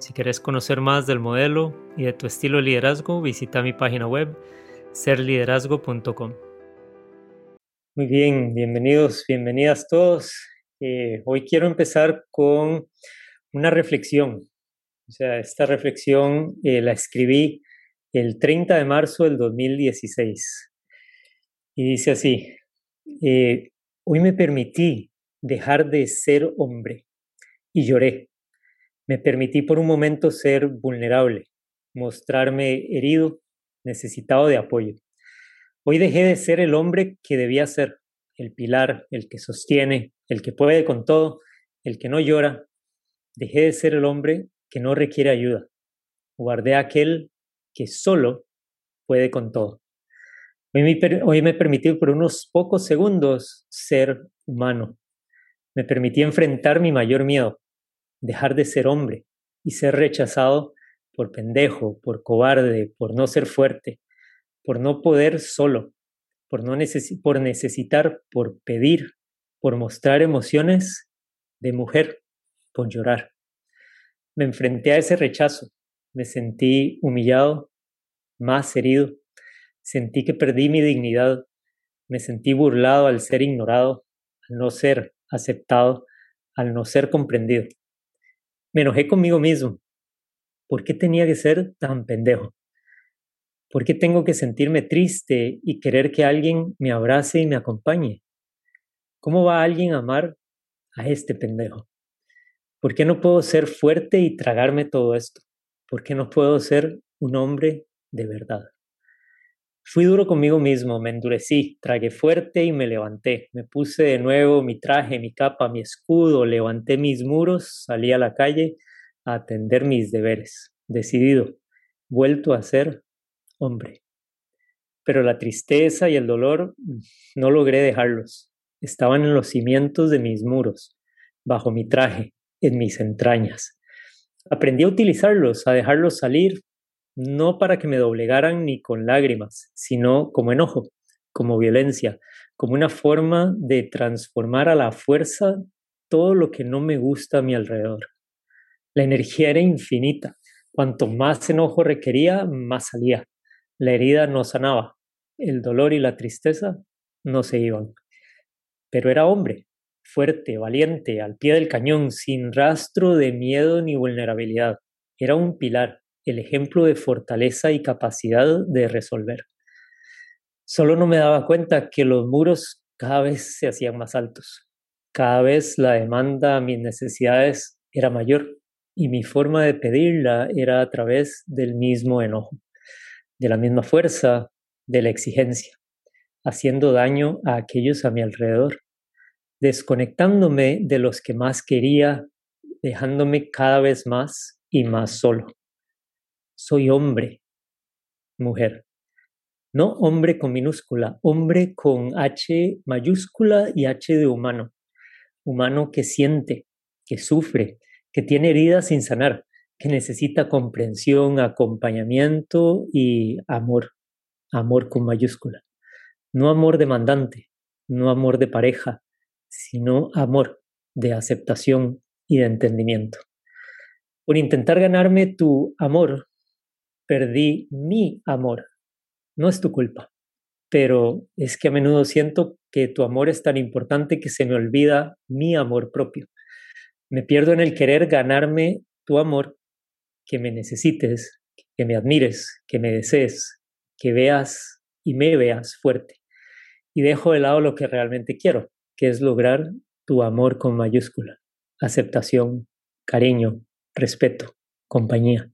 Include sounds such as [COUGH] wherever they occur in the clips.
Si quieres conocer más del modelo y de tu estilo de liderazgo, visita mi página web serliderazgo.com. Muy bien, bienvenidos, bienvenidas todos. Eh, hoy quiero empezar con una reflexión. O sea, esta reflexión eh, la escribí el 30 de marzo del 2016. Y dice así, eh, hoy me permití dejar de ser hombre y lloré me permití por un momento ser vulnerable, mostrarme herido, necesitado de apoyo. Hoy dejé de ser el hombre que debía ser, el pilar, el que sostiene, el que puede con todo, el que no llora. Dejé de ser el hombre que no requiere ayuda. Guardé aquel que solo puede con todo. Hoy me, hoy me permití por unos pocos segundos ser humano. Me permití enfrentar mi mayor miedo, dejar de ser hombre y ser rechazado por pendejo, por cobarde, por no ser fuerte, por no poder solo, por, no por necesitar, por pedir, por mostrar emociones de mujer, por llorar. Me enfrenté a ese rechazo, me sentí humillado, más herido, sentí que perdí mi dignidad, me sentí burlado al ser ignorado, al no ser aceptado, al no ser comprendido. Me enojé conmigo mismo. ¿Por qué tenía que ser tan pendejo? ¿Por qué tengo que sentirme triste y querer que alguien me abrace y me acompañe? ¿Cómo va alguien a amar a este pendejo? ¿Por qué no puedo ser fuerte y tragarme todo esto? ¿Por qué no puedo ser un hombre de verdad? Fui duro conmigo mismo, me endurecí, tragué fuerte y me levanté. Me puse de nuevo mi traje, mi capa, mi escudo, levanté mis muros, salí a la calle a atender mis deberes. Decidido, vuelto a ser hombre. Pero la tristeza y el dolor no logré dejarlos. Estaban en los cimientos de mis muros, bajo mi traje, en mis entrañas. Aprendí a utilizarlos, a dejarlos salir, no para que me doblegaran ni con lágrimas, sino como enojo, como violencia, como una forma de transformar a la fuerza todo lo que no me gusta a mi alrededor. La energía era infinita. Cuanto más enojo requería, más salía. La herida no sanaba. El dolor y la tristeza no se iban. Pero era hombre, fuerte, valiente, al pie del cañón, sin rastro de miedo ni vulnerabilidad. Era un pilar, el ejemplo de fortaleza y capacidad de resolver. Solo no me daba cuenta que los muros cada vez se hacían más altos. Cada vez la demanda a mis necesidades era mayor y mi forma de pedirla era a través del mismo enojo, de la misma fuerza, de la exigencia, haciendo daño a aquellos a mi alrededor, desconectándome de los que más quería, dejándome cada vez más y más solo soy hombre, mujer. No hombre con minúscula, hombre con H mayúscula y H de humano. Humano que siente, que sufre, que tiene heridas sin sanar, que necesita comprensión, acompañamiento y amor. Amor con mayúscula. No amor demandante, no amor de pareja, sino amor de aceptación y de entendimiento. Por intentar ganarme tu amor, perdí mi amor. No es tu culpa, pero es que a menudo siento que tu amor es tan importante que se me olvida mi amor propio. Me pierdo en el querer ganarme tu amor, que me necesites, que me admires, que me desees, que veas y me veas fuerte. Y dejo de lado lo que realmente quiero, que es lograr tu amor con mayúscula, aceptación, cariño, respeto, compañía.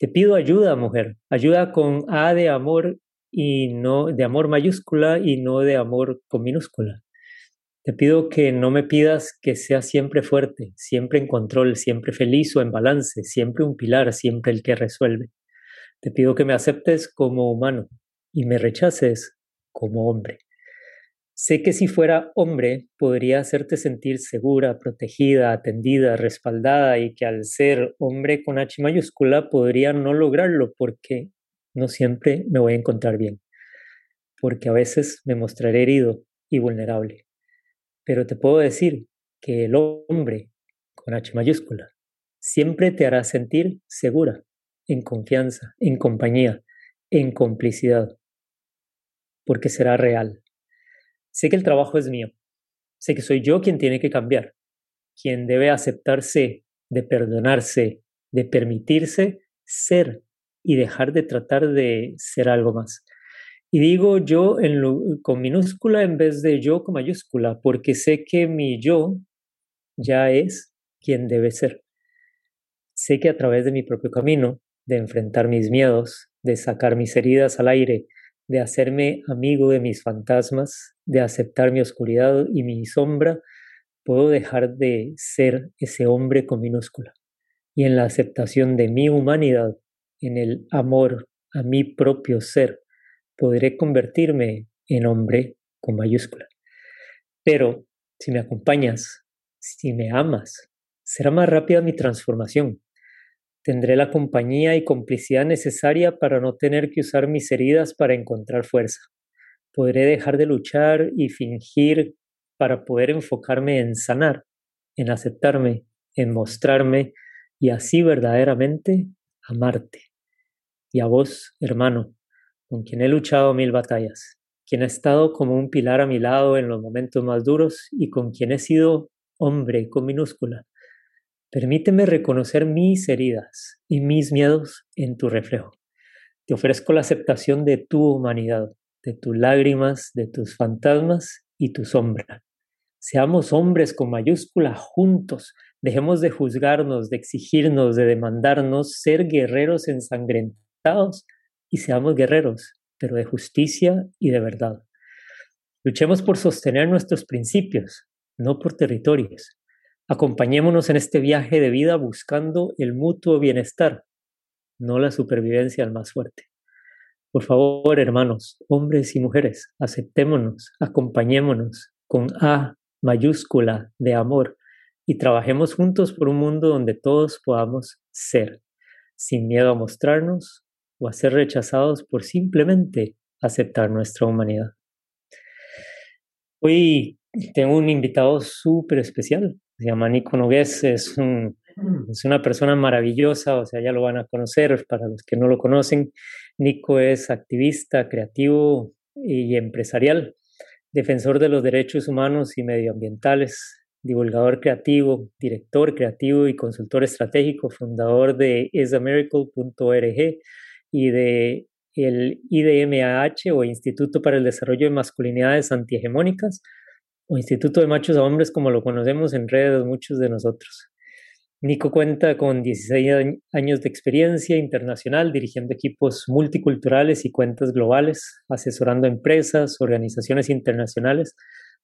Te pido ayuda, mujer, ayuda con A de amor y no de amor mayúscula y no de amor con minúscula. Te pido que no me pidas que sea siempre fuerte, siempre en control, siempre feliz o en balance, siempre un pilar, siempre el que resuelve. Te pido que me aceptes como humano y me rechaces como hombre. Sé que si fuera hombre podría hacerte sentir segura, protegida, atendida, respaldada y que al ser hombre con H mayúscula podría no lograrlo porque no siempre me voy a encontrar bien, porque a veces me mostraré herido y vulnerable. Pero te puedo decir que el hombre con H mayúscula siempre te hará sentir segura, en confianza, en compañía, en complicidad, porque será real Sé que el trabajo es mío. Sé que soy yo quien tiene que cambiar, quien debe aceptarse, de perdonarse, de permitirse ser y dejar de tratar de ser algo más. Y digo yo en con minúscula en vez de yo con mayúscula, porque sé que mi yo ya es quien debe ser. Sé que a través de mi propio camino, de enfrentar mis miedos, de sacar mis heridas al aire, de hacerme amigo de mis fantasmas, de aceptar mi oscuridad y mi sombra, puedo dejar de ser ese hombre con minúscula. Y en la aceptación de mi humanidad, en el amor a mi propio ser, podré convertirme en hombre con mayúscula. Pero si me acompañas, si me amas, será más rápida mi transformación, Tendré la compañía y complicidad necesaria para no tener que usar mis heridas para encontrar fuerza. Podré dejar de luchar y fingir para poder enfocarme en sanar, en aceptarme, en mostrarme y así verdaderamente amarte. Y a vos, hermano, con quien he luchado mil batallas, quien ha estado como un pilar a mi lado en los momentos más duros y con quien he sido hombre con minúscula, Permíteme reconocer mis heridas y mis miedos en tu reflejo. Te ofrezco la aceptación de tu humanidad, de tus lágrimas, de tus fantasmas y tu sombra. Seamos hombres con mayúscula juntos. Dejemos de juzgarnos, de exigirnos, de demandarnos ser guerreros ensangrentados y seamos guerreros, pero de justicia y de verdad. Luchemos por sostener nuestros principios, no por territorios. Acompañémonos en este viaje de vida buscando el mutuo bienestar, no la supervivencia al más fuerte. Por favor, hermanos, hombres y mujeres, aceptémonos, acompañémonos con A mayúscula de amor y trabajemos juntos por un mundo donde todos podamos ser, sin miedo a mostrarnos o a ser rechazados por simplemente aceptar nuestra humanidad. Hoy tengo un invitado súper especial, se llama Nico Nogués, es, un, es una persona maravillosa, o sea, ya lo van a conocer para los que no lo conocen. Nico es activista, creativo y empresarial, defensor de los derechos humanos y medioambientales, divulgador creativo, director creativo y consultor estratégico, fundador de isamiracle.org y de el IDMAH o Instituto para el Desarrollo de Masculinidades Antihegemónicas, o Instituto de Machos a Hombres como lo conocemos en redes muchos de nosotros. Nico cuenta con 16 años de experiencia internacional dirigiendo equipos multiculturales y cuentas globales, asesorando empresas, organizaciones internacionales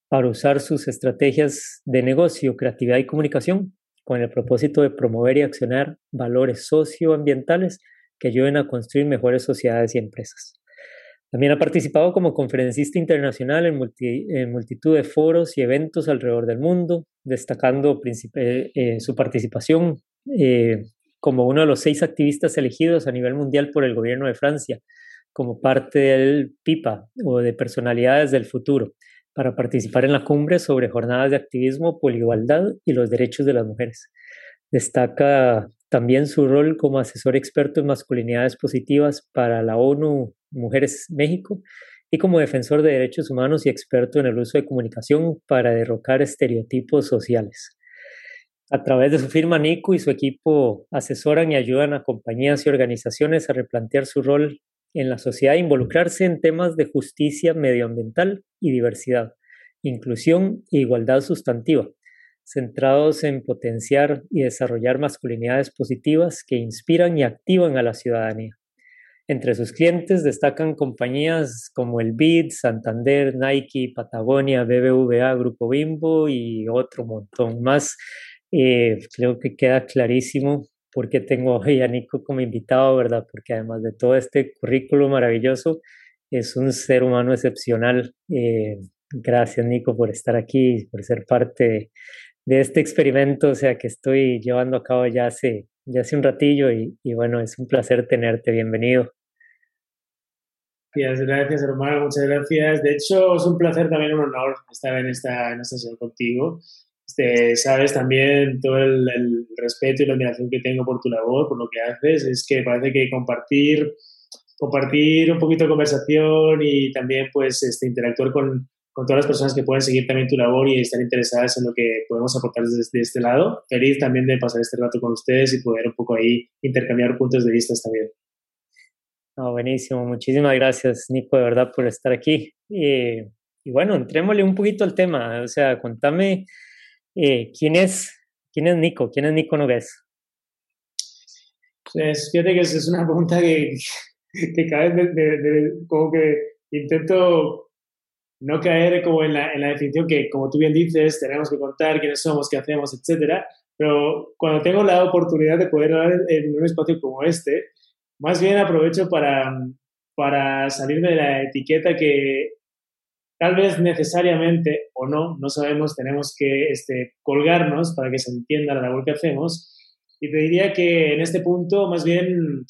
para usar sus estrategias de negocio, creatividad y comunicación con el propósito de promover y accionar valores socioambientales que ayuden a construir mejores sociedades y empresas. También ha participado como conferencista internacional en, multitud de foros y eventos alrededor del mundo, destacando eh, eh, su participación eh, como uno de los seis activistas elegidos a nivel mundial por el gobierno de Francia, como parte del PIPA o de Personalidades del Futuro, para participar en la cumbre sobre jornadas de activismo por igualdad y los derechos de las mujeres. Destaca también su rol como asesor experto en masculinidades positivas para la ONU Mujeres México y como defensor de derechos humanos y experto en el uso de comunicación para derrocar estereotipos sociales. A través de su firma, Nico y su equipo asesoran y ayudan a compañías y organizaciones a replantear su rol en la sociedad e involucrarse en temas de justicia medioambiental y diversidad, inclusión e igualdad sustantiva, centrados en potenciar y desarrollar masculinidades positivas que inspiran y activan a la ciudadanía. Entre sus clientes destacan compañías como el BID, Santander, Nike, Patagonia, BBVA, Grupo Bimbo y otro montón más. Eh, creo que queda clarísimo por qué tengo hoy a Nico como invitado, ¿verdad? Porque además de todo este currículo maravilloso, es un ser humano excepcional. Eh, gracias, Nico, por estar aquí, por ser parte de, este experimento, o sea, que estoy llevando a cabo ya hace, ya hace un ratillo y, y bueno, es un placer tenerte. Bienvenido. Gracias, gracias hermano, muchas gracias. De hecho, es un placer también, un honor estar en esta, en esta sesión contigo. Este, sabes también todo el, el, respeto y la admiración que tengo por tu labor, por lo que haces. Es que parece que compartir compartir un poquito de conversación y también pues este, interactuar con, con todas las personas que pueden seguir también tu labor y estar interesadas en lo que podemos aportar desde, este lado. Feliz también de pasar este rato con ustedes y poder un poco ahí intercambiar puntos de vista también. Oh, buenísimo, muchísimas gracias Nico de verdad por estar aquí. Eh, y bueno, entrémosle un poquito al tema, o sea, contame eh, quién es quién es Nico, quién es Nico Nogués. Pues fíjate que es una pregunta que, [LAUGHS] que cada vez de, como que intento no caer como en la, en la, definición que, como tú bien dices, tenemos que contar quiénes somos, qué hacemos, etcétera. Pero cuando tengo la oportunidad de poder hablar en un espacio como este, más bien aprovecho para, para salirme de la etiqueta que tal vez necesariamente o no, no sabemos, tenemos que este, colgarnos para que se entienda la labor que hacemos. Y te diría que en este punto, más bien,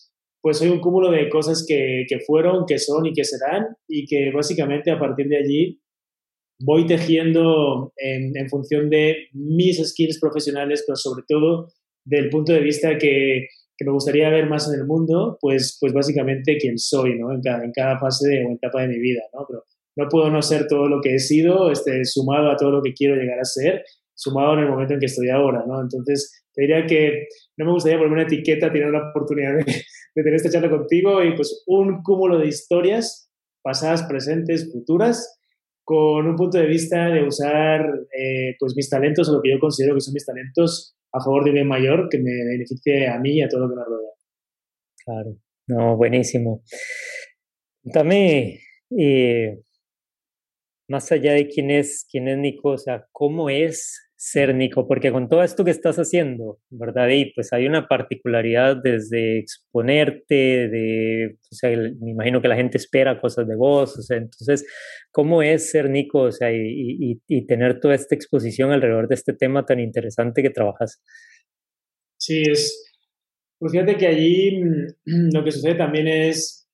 pues soy un cúmulo de cosas que, que, fueron, que son y que serán, y que básicamente a partir de allí voy tejiendo en, en función de mis skills profesionales, pero sobre todo del punto de vista que, que, me gustaría ver más en el mundo, pues, pues básicamente quién soy, ¿no? En cada, en cada fase de, o etapa de mi vida, ¿no? Pero no puedo no ser todo lo que he sido, este, sumado a todo lo que quiero llegar a ser, sumado en el momento en que estoy ahora, ¿no? Entonces, te diría que no me gustaría poner una etiqueta, tener la oportunidad de, tener esta charla contigo y pues un cúmulo de historias pasadas, presentes, futuras, con un punto de vista de usar eh, pues mis talentos o lo que yo considero que son mis talentos a favor de bien mayor que me beneficie a mí y a todo lo que me rodea. Claro, no, buenísimo. Cuéntame, eh, más allá de quién es, quién es Nico, o sea, cómo es ser Nico, porque con todo esto que estás haciendo, ¿verdad? Y pues hay una particularidad desde exponerte, de, o sea, me imagino que la gente espera cosas de vos, o sea, entonces, ¿cómo es ser Nico, o sea, y, tener toda esta exposición alrededor de este tema tan interesante que trabajas? Sí, es, pues fíjate que allí mm, [CLEARS THROAT] lo que sucede también es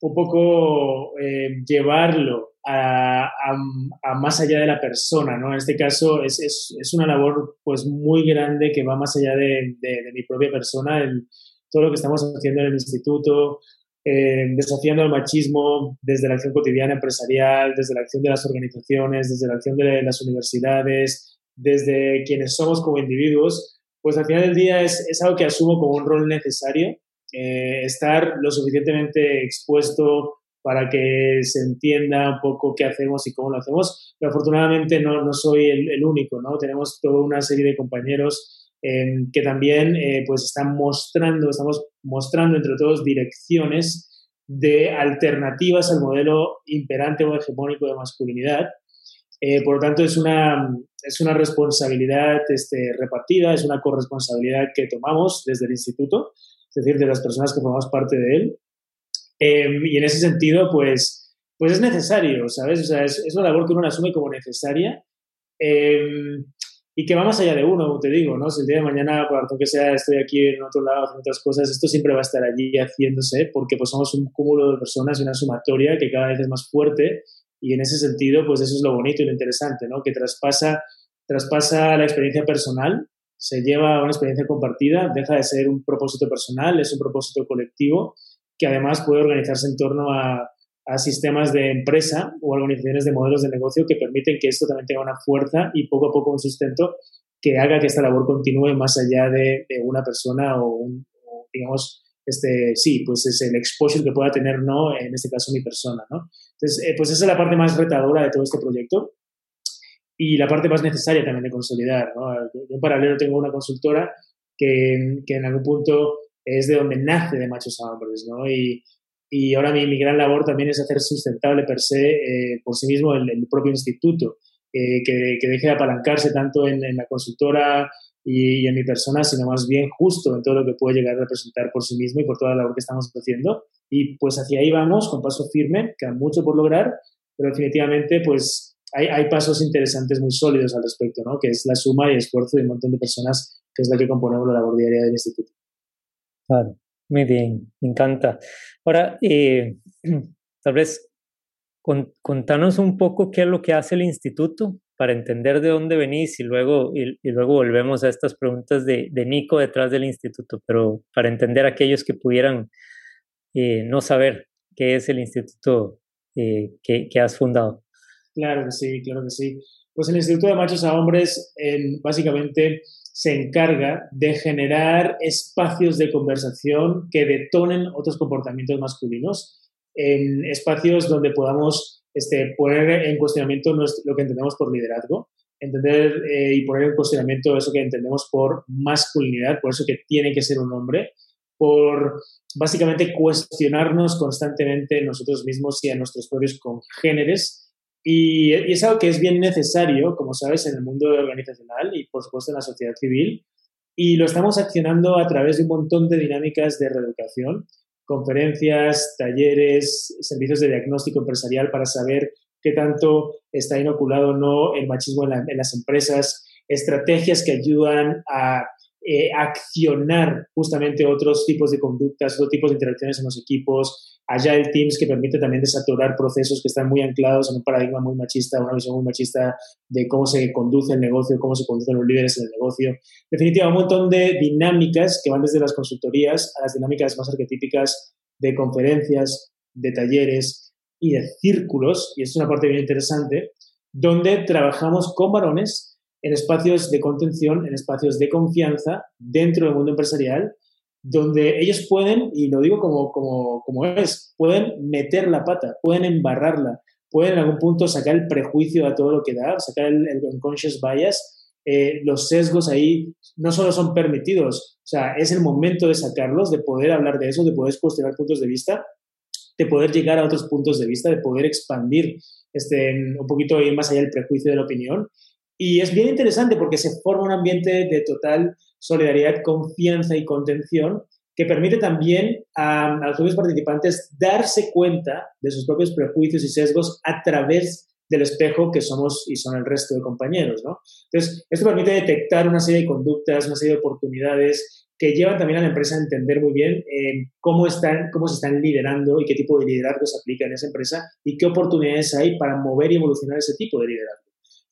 un poco eh, llevarlo a, más allá de la persona, ¿no? En este caso es, es, es, una labor pues muy grande que va más allá de, de, mi propia persona, el, todo lo que estamos haciendo en el instituto, eh, desafiando el machismo desde la acción cotidiana empresarial, desde la acción de las organizaciones, desde la acción de las universidades, desde quienes somos como individuos, pues al final del día es, es algo que asumo como un rol necesario, eh, estar lo suficientemente expuesto para que se entienda un poco qué hacemos y cómo lo hacemos. Pero afortunadamente no, no soy el, único, ¿no? Tenemos toda una serie de compañeros em, que también eh, pues están mostrando, estamos mostrando entre todos direcciones de alternativas al modelo imperante o hegemónico de masculinidad. Eh, por lo tanto, es una, es una responsabilidad este, repartida, es una corresponsabilidad que tomamos desde el instituto, es decir, de las personas que formamos parte de él. Em, y en ese sentido, pues, pues es necesario, ¿sabes? O sea, es, es una labor que uno asume como necesaria eh, y que va más allá de uno, te digo, ¿no? Si el día de mañana, por tanto que sea, estoy aquí en otro lado haciendo otras cosas, esto siempre va a estar allí haciéndose porque pues somos un cúmulo de personas y una sumatoria que cada vez es más fuerte y en ese sentido, pues eso es lo bonito y lo interesante, ¿no? Que traspasa, traspasa la experiencia personal, se lleva a una experiencia compartida, deja de ser un propósito personal, es un propósito colectivo que además puede organizarse en torno a, sistemas de empresa o organizaciones de modelos de negocio que permiten que esto también tenga una fuerza y poco a poco un sustento que haga que esta labor continúe más allá de, una persona o, digamos, este, sí, pues es el exposure que pueda tener, ¿no? En este caso, mi persona, ¿no? Entonces, eh, pues esa es la parte más retadora de todo este proyecto y la parte más necesaria también de consolidar, ¿no? Yo en paralelo tengo una consultora que, que en algún punto es de donde nace de machos a hombres, ¿no? Y, y ahora mi, mi, gran labor también es hacer sustentable per se eh, por sí mismo el, el propio instituto, eh, que, que, deje de apalancarse tanto en, en la consultora y, y, en mi persona, sino más bien justo en todo lo que puede llegar a representar por sí mismo y por toda la labor que estamos haciendo. Y pues hacia ahí vamos, con paso firme, queda mucho por lograr, pero definitivamente pues hay, hay pasos interesantes muy sólidos al respecto, ¿no? que es la suma y esfuerzo de un montón de personas que es la que componemos la labor diaria del instituto. Claro. Muy bien, me encanta. Ahora, eh, [CLEARS THROAT] tal vez con, contanos un poco qué es lo que hace el instituto para entender de dónde venís y luego, y, y luego volvemos a estas preguntas de, de, Nico detrás del instituto, pero para entender a aquellos que pudieran eh, no saber qué es el instituto eh, que, que, has fundado. Claro que sí, claro que sí. Pues el Instituto de Machos a Hombres básicamente se encarga de generar espacios de conversación que detonen otros comportamientos masculinos, en espacios donde podamos este, poner en cuestionamiento lo que entendemos por liderazgo, entender eh, y poner en cuestionamiento eso que entendemos por masculinidad, por eso que tiene que ser un hombre, por básicamente cuestionarnos constantemente nosotros mismos y a nuestros propios congéneres y, y, es algo que es bien necesario, como sabes, en el mundo organizacional y, por supuesto, en la sociedad civil. Y lo estamos accionando a través de un montón de dinámicas de reeducación, conferencias, talleres, servicios de diagnóstico empresarial para saber qué tanto está inoculado o no el machismo en, la, en las empresas, estrategias que ayudan a eh, accionar justamente otros tipos de conductas, otros tipos de interacciones en los equipos, el Teams que permite también desaturar procesos que están muy anclados en un paradigma muy machista, una visión muy machista de cómo se conduce el negocio, cómo se conducen los líderes en el negocio. Definitivamente un montón de dinámicas que van desde las consultorías a las dinámicas más arquetípicas de conferencias, de talleres y de círculos, y es una parte bien interesante, donde trabajamos con varones en espacios de contención, en espacios de confianza dentro del mundo empresarial, donde ellos pueden, y lo digo como, como, como es, pueden meter la pata, pueden embarrarla, pueden en algún punto sacar el prejuicio a todo lo que da, sacar el, el unconscious bias. Eh, los sesgos ahí no solo son permitidos, o sea, es el momento de sacarlos, de poder hablar de eso, de poder cuestionar puntos de vista, de poder llegar a otros puntos de vista, de poder expandir este, un poquito ir más allá del prejuicio de la opinión y es bien interesante porque se forma un ambiente de total solidaridad, confianza y contención que permite también a, los propios participantes darse cuenta de sus propios prejuicios y sesgos a través del espejo que somos y son el resto de compañeros, ¿no? Entonces, esto permite detectar una serie de conductas, una serie de oportunidades que llevan también a la empresa a entender muy bien eh, cómo, están, cómo se están liderando y qué tipo de liderazgo se aplica en esa empresa y qué oportunidades hay para mover y evolucionar ese tipo de liderazgo.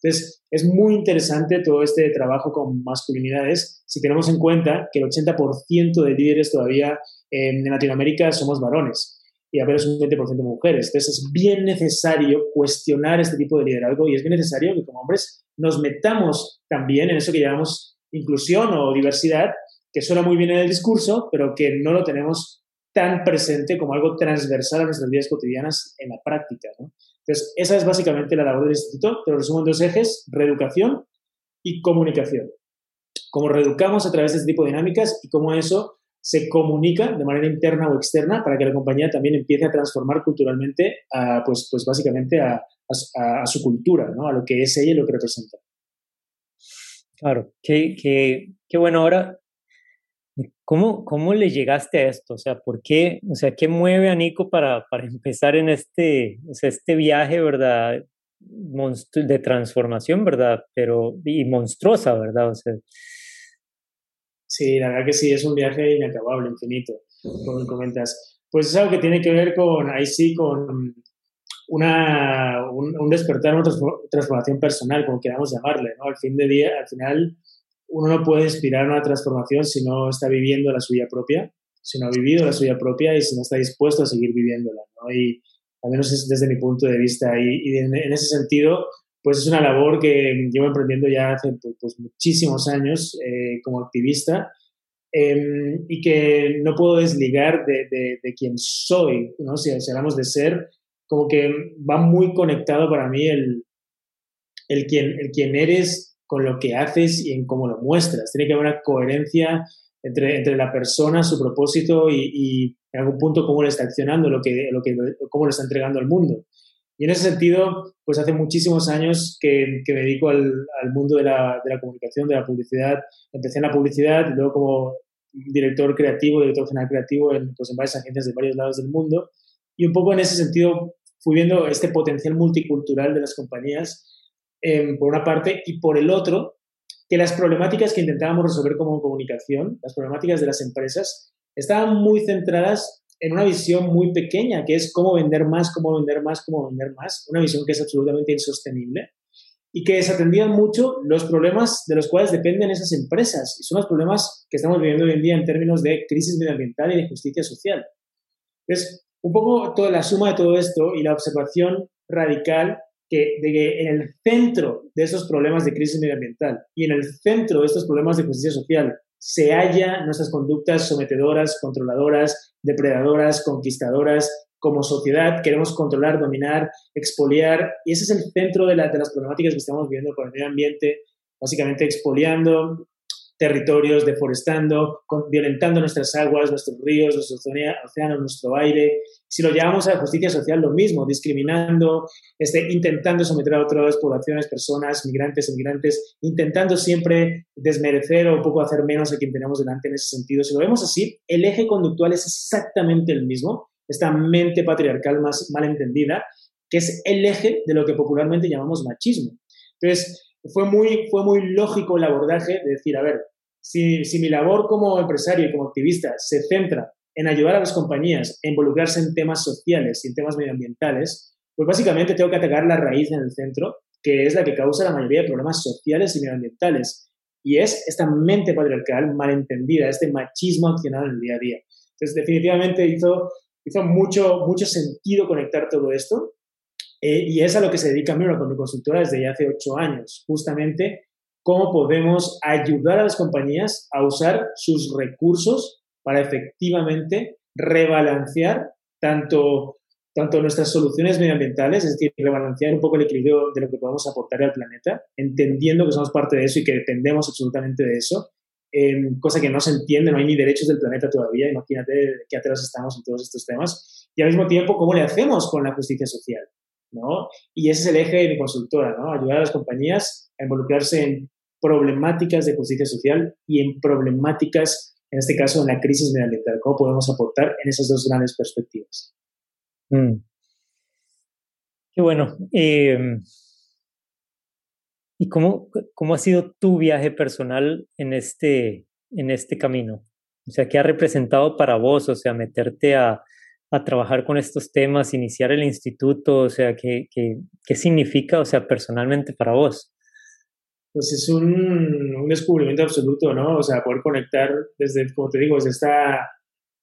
Entonces, es muy interesante todo este trabajo con masculinidades si tenemos en cuenta que el 80% de líderes todavía en Latinoamérica somos varones y apenas un 20% mujeres. Entonces, es bien necesario cuestionar este tipo de liderazgo y es bien necesario que como hombres nos metamos también en eso que llamamos inclusión o diversidad, que suena muy bien en el discurso, pero que no lo tenemos tan presente como algo transversal a nuestras vidas cotidianas en la práctica. ¿no? Entonces, esa es básicamente la labor del instituto. Te lo resumo en dos ejes, reeducación y comunicación. Cómo reeducamos a través de este tipo de dinámicas y cómo eso se comunica de manera interna o externa para que la compañía también empiece a transformar culturalmente, pues, pues básicamente a, a, a, su cultura, ¿no? a lo que es ella y lo que representa. Claro, qué, qué, qué bueno. Ahora, ¿Cómo, ¿Cómo le llegaste a esto? O sea, ¿por qué? O sea, ¿qué mueve a Nico para, para empezar en este, o sea, este viaje, verdad? Monstru de transformación, ¿verdad? Pero, y monstruosa, ¿verdad? O sea. Sí, la verdad que sí, es un viaje inacabable, infinito, como comentas. Pues es algo que tiene que ver con, ahí sí, con una, un, un despertar, una transformación personal, como queramos llamarle, ¿no? Al fin de día, al final, uno no puede inspirar una transformación si no está viviendo la suya propia, si no ha vivido la suya propia y si no está dispuesto a seguir viviéndola. ¿no? Y al menos es desde mi punto de vista. Y, en, ese sentido, pues es una labor que llevo emprendiendo ya hace pues, pues muchísimos años eh, como activista eh, y que no puedo desligar de, de, de quién soy, ¿no? Si, si, hablamos de ser, como que va muy conectado para mí el, el, quién, el quién eres con lo que haces y en cómo lo muestras. Tiene que haber una coherencia entre, entre la persona, su propósito y, en algún punto cómo le está accionando, lo que, lo que, cómo lo está entregando al mundo. Y en ese sentido, pues hace muchísimos años que, que me dedico al, mundo de la, de la, comunicación, de la publicidad. Empecé en la publicidad y luego como director creativo, director general creativo en, pues en varias agencias de varios lados del mundo. Y un poco en ese sentido fui viendo este potencial multicultural de las compañías, eh, por una parte, y por el otro, que las problemáticas que intentábamos resolver como comunicación, las problemáticas de las empresas, estaban muy centradas en una visión muy pequeña, que es cómo vender más, cómo vender más, cómo vender más, una visión que es absolutamente insostenible y que desatendían mucho los problemas de los cuales dependen esas empresas. Y son los problemas que estamos viviendo hoy en día en términos de crisis medioambiental y de justicia social. Entonces, un poco toda la suma de todo esto y la observación radical que, de que en el centro de esos problemas de crisis medioambiental y en el centro de estos problemas de justicia social se halla nuestras conductas sometedoras, controladoras, depredadoras, conquistadoras, como sociedad queremos controlar, dominar, expoliar, y ese es el centro de, de las problemáticas que estamos viendo con el medio ambiente, básicamente expoliando, territorios, deforestando, violentando nuestras aguas, nuestros ríos, nuestros océanos, nuestro aire. Si lo llevamos a la justicia social, lo mismo, discriminando, este, intentando someter a otras poblaciones, personas, migrantes, inmigrantes, intentando siempre desmerecer o un poco hacer menos a quien tenemos delante en ese sentido. Si lo vemos así, el eje conductual es exactamente el mismo, esta mente patriarcal más mal entendida, que es el eje de lo que popularmente llamamos machismo. Entonces, fue muy, fue muy lógico el abordaje de decir, a ver, si, si mi labor como empresario y como activista se centra en ayudar a las compañías a involucrarse en temas sociales y en temas medioambientales, pues básicamente tengo que atacar la raíz en el centro, que es la que causa la mayoría de problemas sociales y medioambientales. Y es esta mente patriarcal malentendida, este machismo accionado en el día a día. Entonces, definitivamente hizo, hizo mucho, mucho sentido conectar todo esto eh, y es a lo que se dedica Miro con mi consultora desde hace ocho años, justamente cómo podemos ayudar a las compañías a usar sus recursos para efectivamente rebalancear tanto, tanto nuestras soluciones medioambientales, es decir, rebalancear un poco el equilibrio de lo que podemos aportar al planeta, entendiendo que somos parte de eso y que dependemos absolutamente de eso, em, cosa que no se entiende, no hay ni derechos del planeta todavía, imagínate qué atrás estamos en todos estos temas, y al mismo tiempo, ¿cómo le hacemos con la justicia social? Y ese es el eje de mi consultora. Ayudar a las compañías a involucrarse en problemáticas de justicia social y en problemáticas, en este caso, en la crisis medioambiental. ¿Cómo podemos aportar en esas dos grandes perspectivas? Mm. Qué bueno. Em, ¿Y cómo, cómo ha sido tu viaje personal en este, en este camino? O sea, ¿qué ha representado para vos? O sea, meterte a, a trabajar con estos temas, iniciar el instituto? O sea, ¿qué, qué, qué significa, o sea, personalmente para vos? Pues es un, un, descubrimiento absoluto, ¿no? O sea, poder conectar desde, como te digo, desde esta,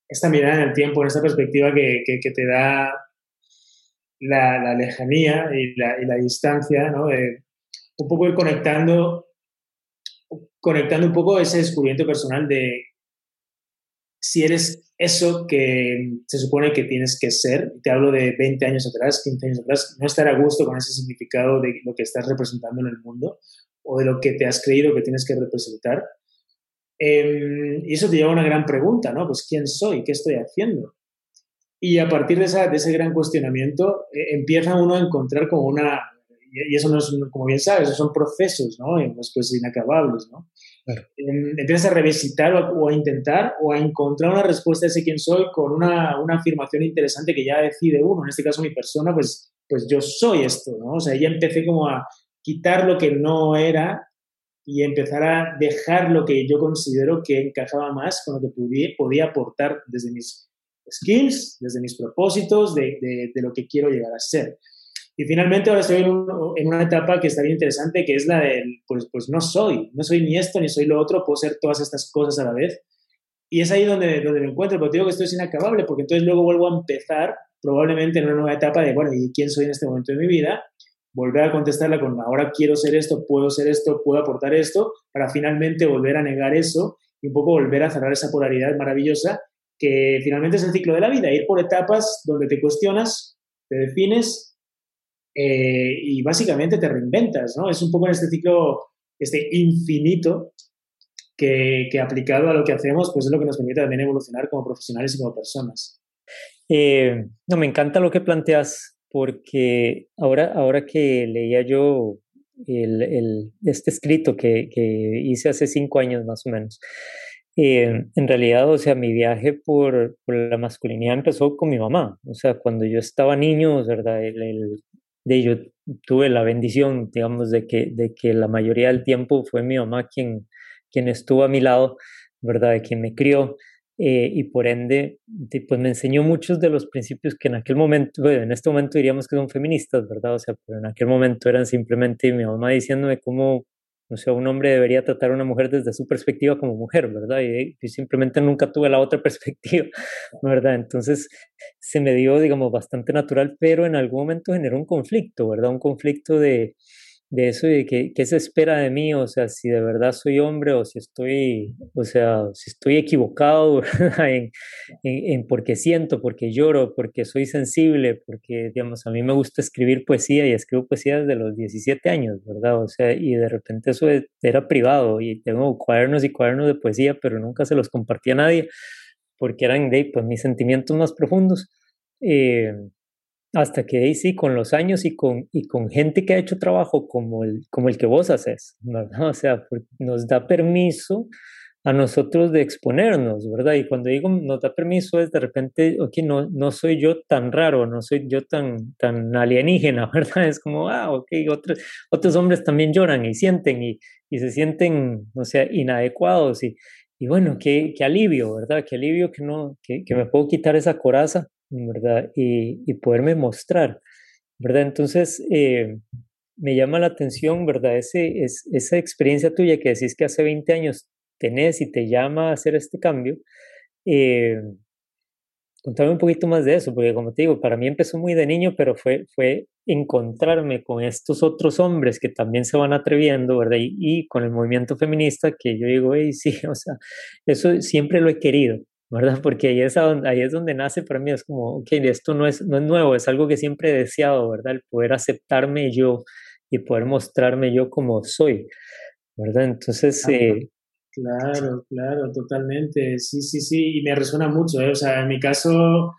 esta mirada en el tiempo, en esta perspectiva que, que, que te da la, la lejanía y la, y la, distancia, ¿no? De un poco ir conectando, conectando un poco ese descubrimiento personal de si eres eso que se supone que tienes que ser, te hablo de 20 años atrás, 15 años atrás, no estar a gusto con ese significado de lo que estás representando en el mundo o de lo que te has creído que tienes que representar. Eh, y eso te lleva a una gran pregunta, ¿no? Pues ¿quién soy? ¿Qué estoy haciendo? Y a partir de, esa, de ese gran cuestionamiento eh, empieza uno a encontrar como una, y eso no es, como bien sabes, son procesos, ¿no? Pues inacabables, ¿no? Empiezas a revisitar o a, intentar o a encontrar una respuesta a ese quién soy con una, una, afirmación interesante que ya decide uno, en este caso mi persona, pues, pues yo soy esto, ¿no? O sea, ya empecé como a quitar lo que no era y empezar a dejar lo que yo considero que encajaba más con lo que podía, podía aportar desde mis skills, desde mis propósitos, de, de, de lo que quiero llegar a ser. Y finalmente ahora estoy en, una etapa que está bien interesante, que es la del, pues, pues no soy, no soy ni esto ni soy lo otro, puedo ser todas estas cosas a la vez. Y es ahí donde, donde me encuentro, pero digo que esto es inacabable, porque entonces luego vuelvo a empezar probablemente en una nueva etapa de, bueno, ¿y quién soy en este momento de mi vida? Volver a contestarla con, ahora quiero ser esto, puedo ser esto, puedo aportar esto, para finalmente volver a negar eso y un poco volver a cerrar esa polaridad maravillosa que finalmente es el ciclo de la vida, ir por etapas donde te cuestionas, te defines eh, y básicamente te reinventas, ¿no? Es un poco en este ciclo este infinito que, que, aplicado a lo que hacemos, pues es lo que nos permite también evolucionar como profesionales y como personas. Eh, no, me encanta lo que planteas porque ahora, ahora que leía yo el, el, este escrito que, que, hice hace cinco años más o menos, eh, en realidad, o sea, mi viaje por, por, la masculinidad empezó con mi mamá. O sea, cuando yo estaba niño, ¿verdad? El, el, de yo tuve la bendición, digamos, de que, de que la mayoría del tiempo fue mi mamá quien, quien estuvo a mi lado, ¿verdad? De quien me crió. Eh, y por ende, pues me enseñó muchos de los principios que en aquel momento, bueno, en este momento diríamos que son feministas, ¿verdad? O sea, pero en aquel momento eran simplemente mi mamá diciéndome cómo, o sea, un hombre debería tratar a una mujer desde su perspectiva como mujer, ¿verdad? Y, y simplemente nunca tuve la otra [LAUGHS] perspectiva, ¿verdad? Entonces se me dio, digamos, bastante natural, pero en algún momento generó un conflicto, ¿verdad? Un conflicto de, de eso de qué, qué se espera de mí, o sea, si de verdad soy hombre o si estoy, o sea, si estoy equivocado [LAUGHS] en, en, en porque siento, porque lloro, porque soy sensible, porque, digamos, a mí me gusta escribir poesía y escribo poesía desde los 17 años, ¿verdad? O sea, y de repente eso era privado y tengo cuadernos y cuadernos de poesía, pero nunca se los compartí a nadie porque eran de pues, mis sentimientos más profundos. Eh, hasta que ahí sí, con los años y con, y con gente que ha hecho trabajo como el, como el que vos haces, ¿verdad? [LAUGHS] O sea, nos da permiso a nosotros de exponernos, ¿verdad? Y cuando digo nos da permiso es de repente, ok, no, no soy yo tan raro, no soy yo tan, tan alienígena, [LAUGHS] ¿verdad? Es como, ah, ok, otros, otros hombres también lloran y sienten y, y se sienten, o sea, inadecuados y, y bueno, qué, qué alivio, ¿verdad? Qué alivio que, no, que, que me puedo quitar esa coraza ¿verdad? Y, y poderme mostrar, ¿verdad? Entonces, eh, me llama la atención, ¿verdad? Ese, es, esa experiencia tuya que decís que hace 20 años tenés y te llama a hacer este cambio. Eh, contame un poquito más de eso, porque como te digo, para mí empezó muy de niño, pero fue, fue encontrarme con estos otros hombres que también se van atreviendo, ¿verdad? Y, y con el movimiento feminista que yo digo, hey, sí, [LAUGHS] o sea, eso siempre lo he querido, ¿verdad? Porque ahí es, donde, ahí es donde nace para mí, es como, ok, esto no es, no es nuevo, es algo que siempre he deseado, ¿verdad? El poder aceptarme yo y poder mostrarme yo como soy, ¿verdad? Entonces... Eh, claro, claro, totalmente, sí, sí, sí, y me resuena mucho, ¿eh? O sea, en mi caso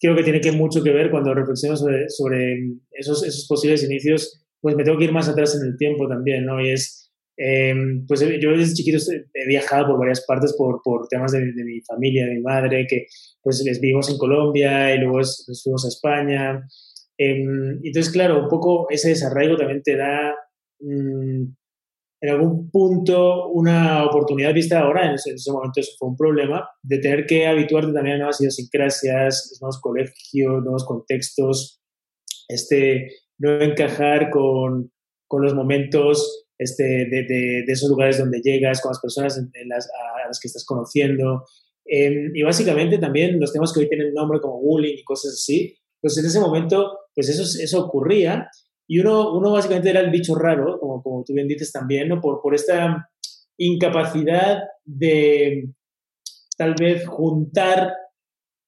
creo que tiene que mucho que ver cuando reflexiono sobre, sobre esos, esos posibles inicios, pues me tengo que ir más atrás en el tiempo también, ¿no? Y es eh, pues yo desde chiquito he viajado por varias partes por, por temas de, de, mi familia, de mi madre, que pues les vivimos en Colombia y luego nos fuimos a España. Eh, entonces, claro, un poco ese desarraigo también te da mmm, en algún punto una oportunidad vista ahora, en ese, en ese, momento eso fue un problema, de tener que habituarte también a nuevas idiosincrasias, nuevos colegios, nuevos contextos, este, no encajar con, con los momentos este, de, de, esos lugares donde llegas, con las personas en, las, a las que estás conociendo. Eh, y básicamente también los temas que hoy tienen nombre como bullying y cosas así, pues en ese momento, pues eso, eso ocurría y uno, uno básicamente era el bicho raro, como, como tú bien dices también, ¿no? por, por esta incapacidad de tal vez juntar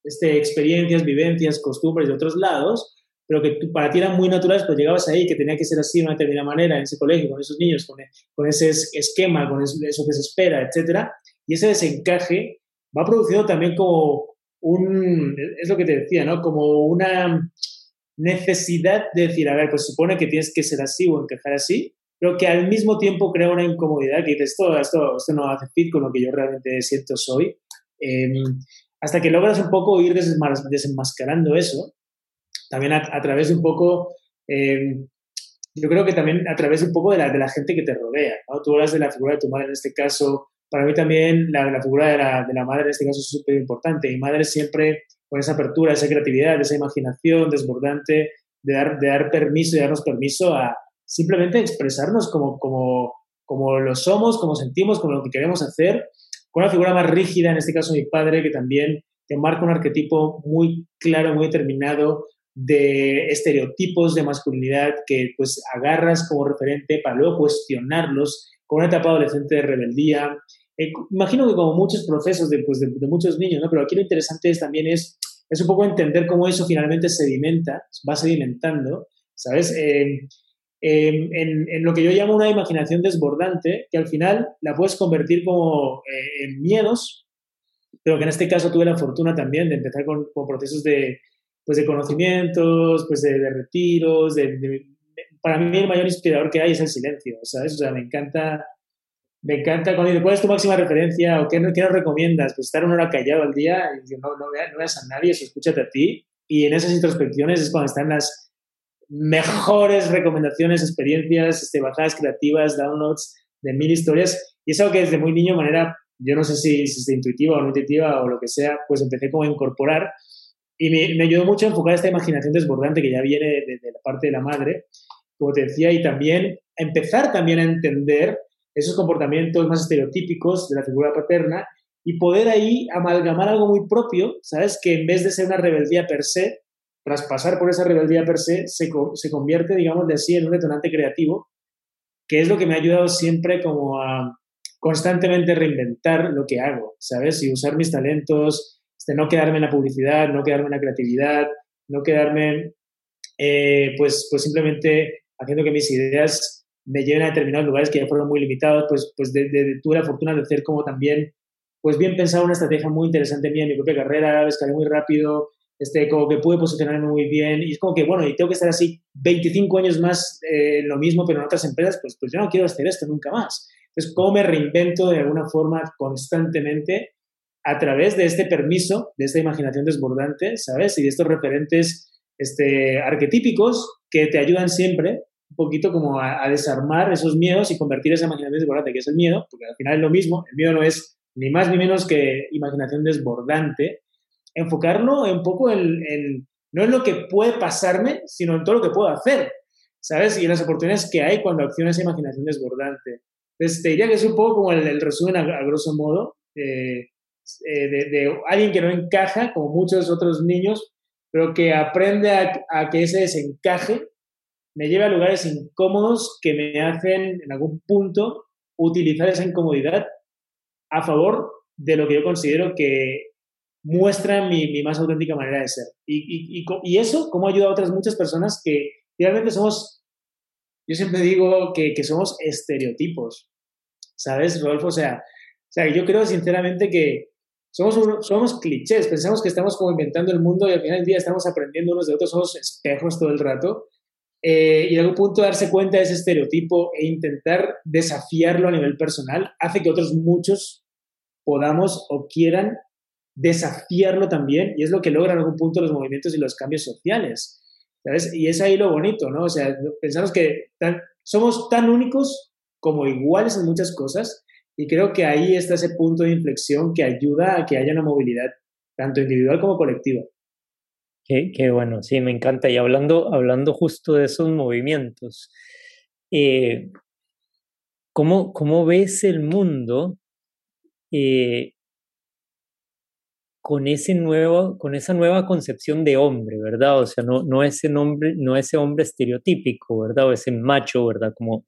este, experiencias, vivencias, costumbres de otros lados pero que para ti eran muy naturales, pues llegabas ahí, que tenía que ser así de una determinada manera en ese colegio, con esos niños, con, con ese esquema, con eso, que se espera, etc. Y ese desencaje va produciendo también como un, es lo que te decía, ¿no? Como una necesidad de decir, a ver, pues supone que tienes que ser así o encajar así, pero que al mismo tiempo crea una incomodidad que dices, esto, esto, esto no hace fit con lo que yo realmente siento soy. Eh, hasta que logras un poco ir desenmascarando eso también a, través de un poco, eh, yo creo que también a través de un poco de la, de la gente que te rodea. Tú hablas de la figura de tu madre en este caso, para mí también la, la figura de la, de la, madre en este caso es súper importante. Mi madre siempre con esa apertura, esa creatividad, esa imaginación desbordante, de dar, de dar permiso y darnos permiso a simplemente expresarnos como, como, como lo somos, como sentimos, como lo que queremos hacer, con una figura más rígida, en este caso mi padre, que también te marca un arquetipo muy claro, muy determinado, de estereotipos de masculinidad que pues agarras como referente para luego cuestionarlos con una etapa adolescente de rebeldía. Eh, imagino que como muchos procesos de, pues, de, de, muchos niños, ¿no? Pero aquí lo interesante es, también es, es un poco entender cómo eso finalmente sedimenta, va sedimentando, ¿sabes? Eh, en, lo que yo llamo una imaginación desbordante, que al final la puedes convertir como eh, en miedos, pero que en este caso tuve la fortuna también de empezar con, procesos de, pues de conocimientos, pues de, retiros, de, para mí el mayor inspirador que hay es el silencio, ¿sabes? O sea, me encanta, me encanta cuando dices, ¿cuál es tu máxima referencia o qué, qué nos recomiendas? Pues estar una hora callado al día y no, no, veas, no veas a nadie, eso escúchate a ti. Y en esas introspecciones es cuando están las mejores recomendaciones, experiencias, este, bajadas creativas, downloads de mil historias. Y es algo que desde muy niño, de manera, yo no sé si, es intuitiva o no intuitiva o lo que sea, pues empecé como a incorporar. Y me, me ayudó mucho a enfocar esta imaginación desbordante que ya viene de, de, la parte de la madre, como te decía, y también empezar también a entender esos comportamientos más estereotípicos de la figura paterna y poder ahí amalgamar algo muy propio, ¿sabes? Que en vez de ser una rebeldía per se, tras pasar por esa rebeldía per se, se, se convierte, digamos, de así en un detonante creativo, que es lo que me ha ayudado siempre como a constantemente reinventar lo que hago, ¿sabes? Y usar mis talentos, este, no quedarme en la publicidad, no quedarme en la creatividad, no quedarme, eh, pues, pues simplemente haciendo que mis ideas me lleven a determinados lugares que ya fueron muy limitados, pues, pues de, de, tuve la fortuna de hacer como también, pues bien pensado una estrategia muy interesante mía en mi propia carrera, escalé muy rápido, este, como que pude posicionarme muy bien y es como que, bueno, y tengo que estar así 25 años más eh, lo mismo, pero en otras empresas, pues, pues yo no quiero hacer esto nunca más. Entonces, ¿cómo me reinvento de alguna forma constantemente a través de este permiso, de esta imaginación desbordante, ¿sabes? Y de estos referentes este, arquetípicos que te ayudan siempre un poquito como a, a, desarmar esos miedos y convertir esa imaginación desbordante, que es el miedo, porque al final es lo mismo, el miedo no es ni más ni menos que imaginación desbordante, enfocarlo un poco en, no en lo que puede pasarme, sino en todo lo que puedo hacer, ¿sabes? Y en las oportunidades que hay cuando acciona esa imaginación desbordante. Entonces, te diría que es un poco como el, resumen a, grosso modo eh, de, alguien que no encaja, como muchos otros niños, pero que aprende a, a que ese desencaje me lleve a lugares incómodos que me hacen en algún punto utilizar esa incomodidad a favor de lo que yo considero que muestra mi, mi más auténtica manera de ser. Y, y, y, eso, cómo ayuda a otras muchas personas que realmente somos, yo siempre digo que, que somos estereotipos, ¿sabes, Rodolfo? O sea, o sea, yo creo sinceramente que somos, somos clichés, pensamos que estamos como inventando el mundo y al final del día estamos aprendiendo unos de otros, somos espejos todo el rato. Eh, y en algún punto darse cuenta de ese estereotipo e intentar desafiarlo a nivel personal hace que otros muchos podamos o quieran desafiarlo también, y es lo que logran en algún punto los movimientos y los cambios sociales. ¿sabes? Y es ahí lo bonito, ¿no? O sea, pensamos que somos tan únicos como iguales en muchas cosas, y creo que ahí está ese punto de inflexión que ayuda a que haya una movilidad, tanto individual como colectiva. Qué, bueno, sí, me encanta. Y hablando, hablando justo de esos movimientos, eh, ¿cómo, ¿cómo, ves el mundo eh, con ese nuevo, con esa nueva concepción de hombre, ¿verdad? O sea, no, no ese nombre, no ese hombre estereotípico, ¿verdad? O ese macho, ¿verdad? Como,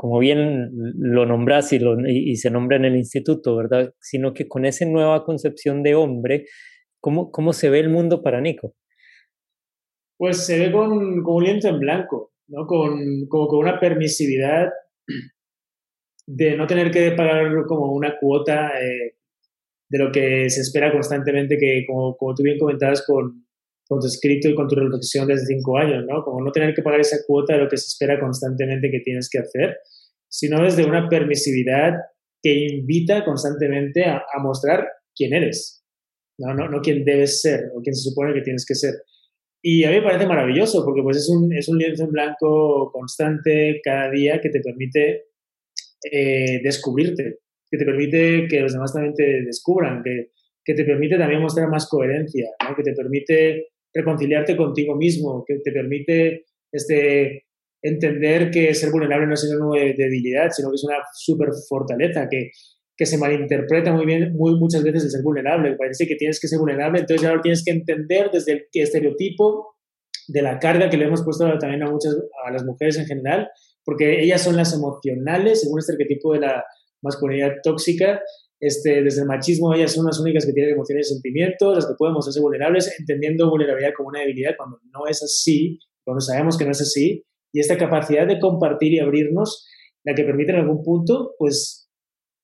como bien lo nombras y, se nombra en el instituto, ¿verdad? Sino que con esa nueva concepción de hombre, ¿cómo, cómo se ve el mundo para Nico? Pues se ve con, con un lienzo en blanco, ¿no? Con, como con una permisividad de no tener que pagar como una cuota eh, de lo que se espera constantemente, que como, como tú bien comentabas con, con, tu escrito y con tu reflexión desde cinco años, ¿no? Como no tener que pagar esa cuota de lo que se espera constantemente que tienes que hacer, sino desde una permisividad que invita constantemente a, a mostrar quién eres, ¿no? No, no quién debes ser o quién se supone que tienes que ser. Y a mí me parece maravilloso porque pues es un, es un lienzo en blanco constante cada día que te permite eh, descubrirte, que te permite que los demás también te descubran, que, que te permite también mostrar más coherencia, ¿no? que te permite reconciliarte contigo mismo, que te permite este, entender que ser vulnerable no es sinónimo de, debilidad, sino que es una súper fortaleza, que, que se malinterpreta muy bien, muy, muchas veces el ser vulnerable. Parece que tienes que ser vulnerable, entonces ya lo tienes que entender desde el estereotipo de la carga que le hemos puesto también a muchas, a las mujeres en general, porque ellas son las emocionales, según este arquetipo de la masculinidad tóxica. Este, desde el machismo, ellas son las únicas que tienen emociones y sentimientos, las que pueden mostrarse vulnerables, entendiendo vulnerabilidad como una debilidad cuando no es así, cuando sabemos que no es así. y esta capacidad de compartir y abrirnos, la que permite en algún punto, pues,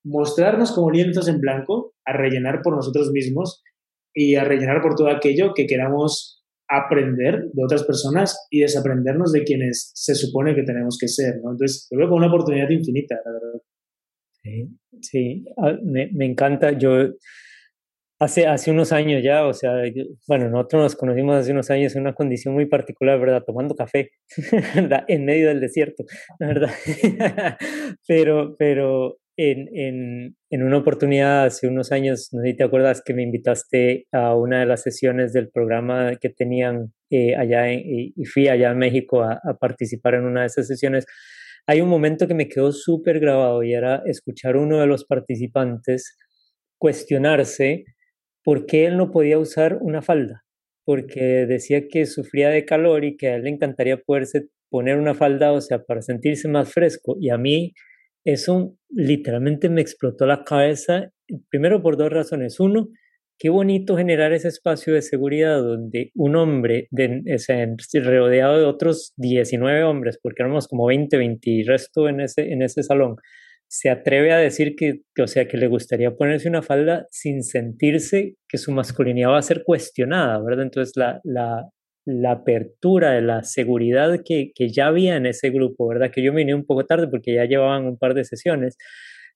mostrarnos como lienzos en blanco a rellenar por nosotros mismos y a rellenar por todo aquello que queramos aprender de otras personas y desaprendernos de quienes se supone que tenemos que ser, ¿no? Entonces, lo veo como una oportunidad infinita, la verdad. Sí. Ah, me, me encanta. Yo Hace, hace unos años ya, o sea, bueno, nosotros nos conocimos hace unos años en una condición muy particular, ¿verdad? Tomando café, [LAUGHS] ¿verdad? En medio del desierto, ¿verdad? [LAUGHS] pero, pero en, en, en, una oportunidad hace unos años, no sé si te acuerdas que me invitaste a una de las sesiones del programa que tenían eh, allá y fui allá en México a, a participar en una de esas sesiones. Hay un momento que me quedó súper grabado y era escuchar uno de los participantes cuestionarse por qué él no podía usar una falda, porque decía que sufría de calor y que a él le encantaría poderse poner una falda, o sea, para sentirse más fresco. Y a mí eso literalmente me explotó la cabeza, primero por dos razones. Uno, qué bonito generar ese espacio de seguridad donde un hombre, de, rodeado de otros 19 hombres, porque éramos como 20, 20 y resto en ese, en ese salón, se atreve a decir que, o sea, que le gustaría ponerse una falda sin sentirse que su masculinidad va a ser cuestionada, ¿verdad? Entonces, la, la, la apertura de la seguridad que, que, ya había en ese grupo, ¿verdad? Que yo vine un poco tarde porque ya llevaban un par de sesiones,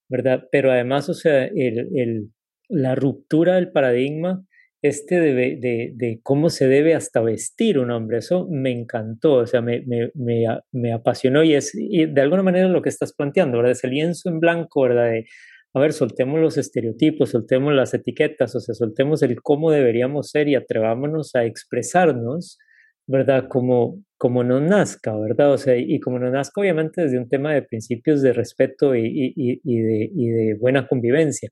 ¿verdad? Pero además, o sea, el, el, la ruptura del paradigma este de, de, de, cómo se debe hasta vestir un hombre. Eso me encantó, o sea, me, me, me, me apasionó y es y de alguna manera lo que estás planteando, ¿verdad? Ese lienzo en blanco, ¿verdad? De, a ver, soltemos los estereotipos, soltemos las etiquetas, o sea, soltemos el cómo deberíamos ser y atrevámonos a expresarnos, ¿verdad? Como, como nos nazca, ¿verdad? O sea, y como nos nazca obviamente desde un tema de principios de respeto y, y, y, de, de buena convivencia,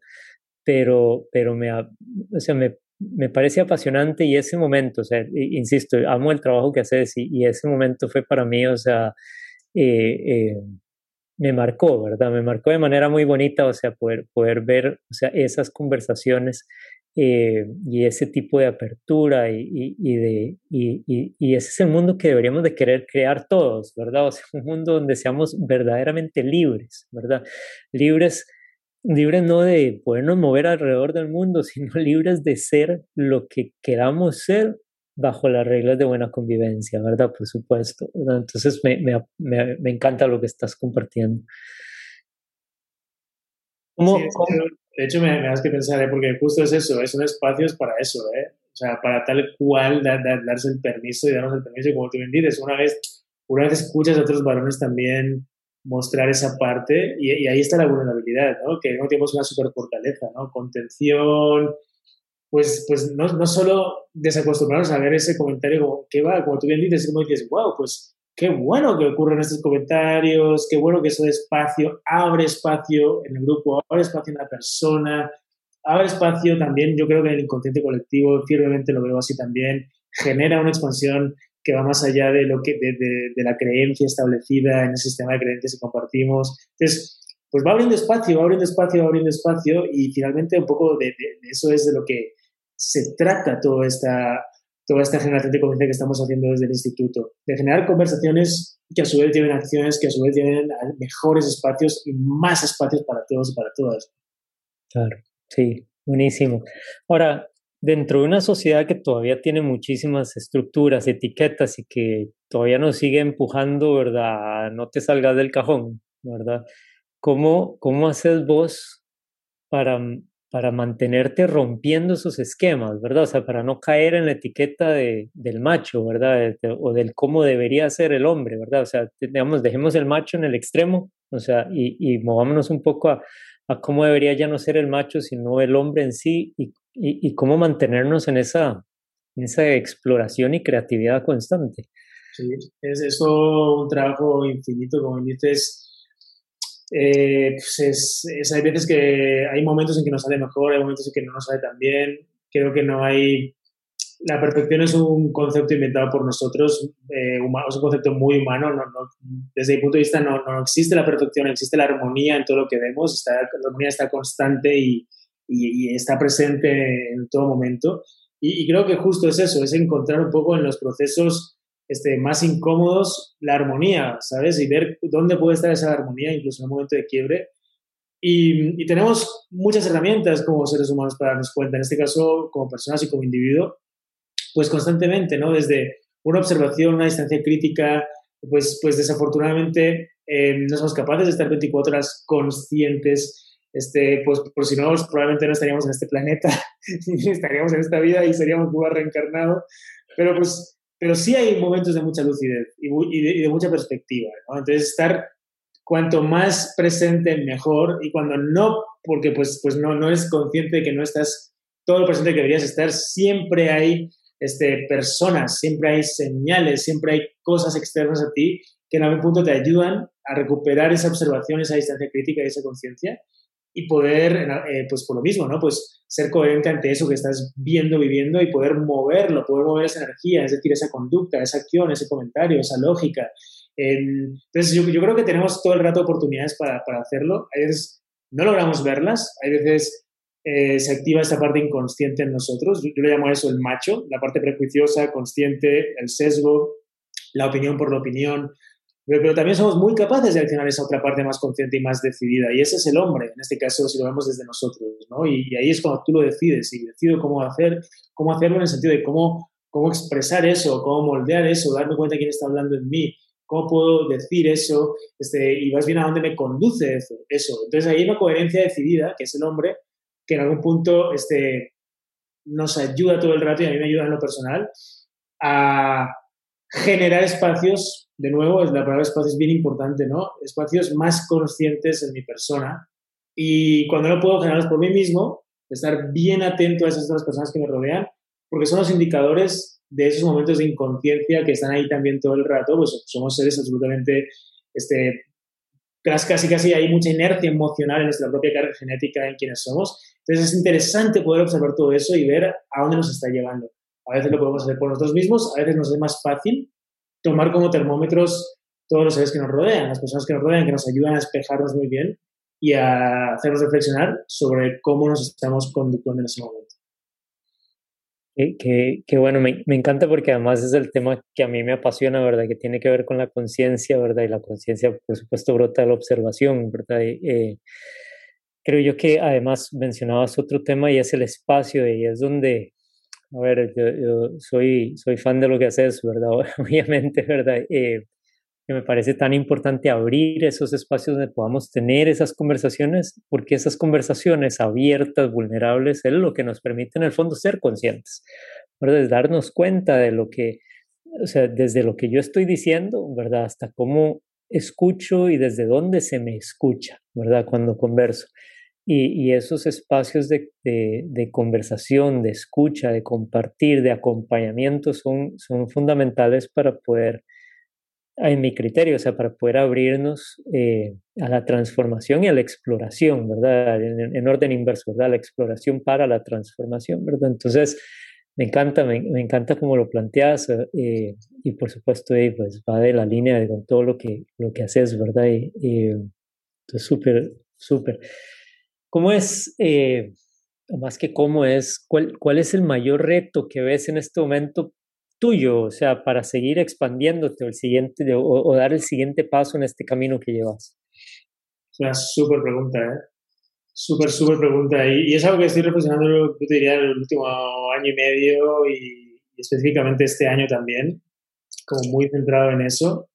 pero, pero me, o sea, me, me parece apasionante y ese momento, o sea, insisto, amo el trabajo que haces y, ese momento fue para mí, o sea, eh, eh, me marcó, ¿verdad? Me marcó de manera muy bonita, o sea, poder, poder ver, o sea, esas conversaciones eh, y ese tipo de apertura y, y, de, y, y, ese es el mundo que deberíamos de querer crear todos, ¿verdad? O sea, un mundo donde seamos verdaderamente libres, ¿verdad? Libres libres no de podernos mover alrededor del mundo, [LAUGHS] sino libres de ser lo que queramos ser bajo las reglas de buena convivencia, ¿verdad? Por supuesto. Entonces me, me, me, encanta lo que estás compartiendo. ¿Cómo, de hecho, me, das que pensar, ¿eh? porque justo es eso, son espacios para eso, ¿eh? O sea, para tal cual darse el permiso y darnos el permiso, como tú bien dices, una vez, una vez escuchas a otros varones también mostrar esa parte y, ahí está la vulnerabilidad, ¿no? Que no tenemos una super fortaleza, ¿no? Contención, pues, pues no, no solo desacostumbrarnos a ver ese comentario como, ¿qué va? Como tú bien dices, como dices, wow, pues qué bueno que ocurren estos comentarios, qué bueno que eso de espacio, abre espacio en el grupo, abre espacio en la persona, abre espacio también, yo creo que en el inconsciente colectivo, firmemente lo veo así también, genera una expansión que va más allá de, lo que, de, de, la creencia establecida en el sistema de creencias que compartimos. Entonces, pues va abriendo espacio, va abriendo espacio, va abriendo espacio y finalmente un poco de, eso es de lo que se trata toda esta, toda esta generación de conciencia que estamos haciendo desde el instituto, de generar conversaciones que a su vez lleven acciones, que a su vez lleven mejores espacios y más espacios para todos y para todas. Claro, sí, buenísimo. Ahora, dentro de una sociedad que todavía tiene muchísimas estructuras, etiquetas y que todavía nos sigue empujando, ¿verdad? No te salgas del cajón, ¿verdad? ¿Cómo, cómo haces vos para, para mantenerte rompiendo esos esquemas, ¿verdad? O sea, para no caer en la etiqueta de, del macho, ¿verdad? o del cómo debería ser el hombre, ¿verdad? O sea, digamos, dejemos el macho en el extremo, o sea, y, y movámonos un poco a, a cómo debería ya no ser el macho, sino el hombre en sí, y y, cómo mantenernos en esa, en esa exploración y creatividad constante. Sí, es eso un trabajo infinito, como dices. Eh, pues es, es, hay veces que hay momentos en que nos sale mejor, hay momentos en que no nos sale tan bien. Creo que no hay. La perfección es un concepto inventado por nosotros, eh, es un concepto muy humano. No, no, desde mi punto de vista, no, no existe la perfección, existe la armonía en todo lo que vemos. Está, la armonía está constante y, y, está presente en todo momento. Y, creo que justo es eso, es encontrar un poco en los procesos este, más incómodos la armonía, ¿sabes? Y ver dónde puede estar esa armonía, incluso en un momento de quiebre. Y, y, tenemos muchas herramientas como seres humanos para darnos cuenta, en este caso como personas y como individuo, pues constantemente, ¿no? Desde una observación, una distancia crítica, pues, pues desafortunadamente eh, no somos capaces de estar 24 horas conscientes este, pues por si no, probablemente no estaríamos en este planeta, [LAUGHS] estaríamos en esta vida y seríamos muy reencarnados, pero pues, pero sí hay momentos de mucha lucidez y, de, mucha perspectiva, ¿no? Entonces estar cuanto más presente mejor. Y cuando no, porque pues, pues no, no eres consciente de que no estás todo lo presente que deberías estar, siempre hay este, personas, siempre hay señales, siempre hay cosas externas a ti que en algún punto te ayudan a recuperar esa observación, esa distancia crítica y esa conciencia y poder, eh, pues por lo mismo, ¿no? Pues ser coherente ante eso que estás viendo, viviendo y poder moverlo, poder mover esa energía, es decir, esa conducta, esa acción, ese comentario, esa lógica. entonces, yo, yo, creo que tenemos todo el rato oportunidades para, para hacerlo. Hay veces no logramos verlas, hay veces eh, se activa esta parte inconsciente en nosotros. Yo, yo le llamo a eso el macho, la parte prejuiciosa, consciente, el sesgo, la opinión por la opinión, pero, también somos muy capaces de accionar esa otra parte más consciente y más decidida. Y ese es el hombre, en este caso, si lo vemos desde nosotros. ¿no? Y, ahí es cuando tú lo decides y decido cómo, hacer, cómo hacerlo en el sentido de cómo, cómo expresar eso, cómo moldear eso, darme cuenta de quién está hablando en mí, cómo puedo decir eso, este, y vas bien a dónde me conduce eso, eso. Entonces ahí hay una coherencia decidida, que es el hombre, que en algún punto este, nos ayuda todo el rato y a mí me ayuda en lo personal a generar espacios de nuevo, la palabra espacio es bien importante, ¿no? Espacios más conscientes en mi persona. Y cuando no puedo generarlos por mí mismo, estar bien atento a esas otras personas que me rodean, porque son los indicadores de esos momentos de inconsciencia que están ahí también todo el rato, pues somos seres absolutamente, este, casi casi hay mucha inercia emocional en nuestra propia carga genética en quienes somos. Entonces es interesante poder observar todo eso y ver a dónde nos está llevando. A veces lo podemos hacer por nosotros mismos, a veces nos es más fácil tomar como termómetros todos los seres que nos rodean, las personas que nos rodean, que nos ayudan a despejarnos muy bien y a hacernos reflexionar sobre cómo nos estamos conduciendo en ese momento. Qué, bueno, me, me, encanta porque además es el tema que a mí me apasiona, ¿verdad? Que tiene que ver con la conciencia, ¿verdad? Y la conciencia, por supuesto, brota de la observación, ¿verdad? eh, creo yo que además mencionabas otro tema y es el espacio, y es donde a ver, yo, soy, soy fan de lo que haces, ¿verdad? [LAUGHS] Obviamente, ¿verdad? Eh, que me parece tan importante abrir esos espacios donde podamos tener esas conversaciones, porque esas conversaciones abiertas, vulnerables, es lo que nos permite en el fondo ser conscientes, ¿verdad? Es darnos cuenta de lo que, o sea, desde lo que yo estoy diciendo, ¿verdad? Hasta cómo escucho y desde dónde se me escucha, ¿verdad? Cuando converso. Y, esos espacios de, de, conversación, de escucha, de compartir, de acompañamiento son, son fundamentales para poder, en mi criterio, o sea, para poder abrirnos eh, a la transformación y a la exploración, ¿verdad? En, orden inverso, ¿verdad? La exploración para la transformación, ¿verdad? Entonces, me encanta, me, me encanta cómo lo planteas eh, y por supuesto, eh, pues va de la línea de con todo lo que, lo que haces, ¿verdad? Y, y súper, súper. ¿Cómo es, eh, más que cómo es, cuál, cuál es el mayor reto que ves en este momento tuyo, o sea, para seguir expandiéndote o, el siguiente, o, dar el siguiente paso en este camino que llevas? Es una súper pregunta, ¿eh? Súper, súper pregunta. Y, es algo que estoy reflexionando, yo te diría, el último año y medio y, específicamente este año también, como muy centrado en eso.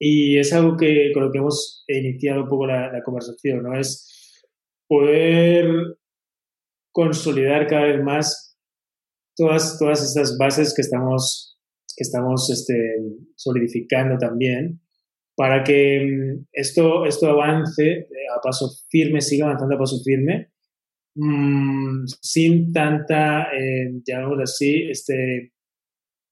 Y es algo que con lo que hemos iniciado un poco la, la conversación, ¿no? Es poder consolidar cada vez más todas, todas estas bases que estamos, que estamos este, solidificando también para que mm, esto, esto avance a paso firme, siga avanzando a paso firme, mmm, sin tanta, eh, llamémoslo así, este,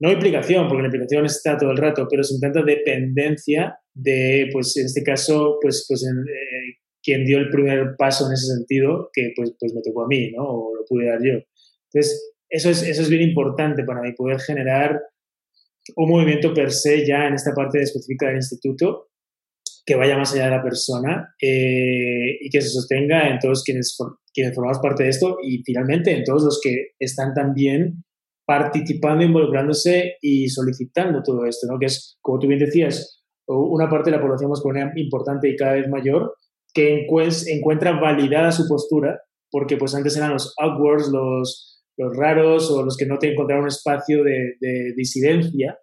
no implicación, porque la implicación está todo el rato, pero sin tanta dependencia de, pues en este caso, pues, pues en, eh, quien dio el primer paso en ese sentido, que pues, pues me tocó a mí, ¿no? O lo pude dar yo. Entonces, eso es, eso es bien importante para mí, poder generar un movimiento per se ya en esta parte específica del instituto que vaya más allá de la persona eh, y que se sostenga en todos quienes, quienes formamos parte de esto y finalmente en todos los que están también participando, involucrándose y solicitando todo esto, ¿no? Que es, como tú bien decías, una parte de la población masculina importante y cada vez mayor que encuentra validada su postura, porque pues antes eran los outwards, los, los raros o los que no te encontraron espacio de, de disidencia,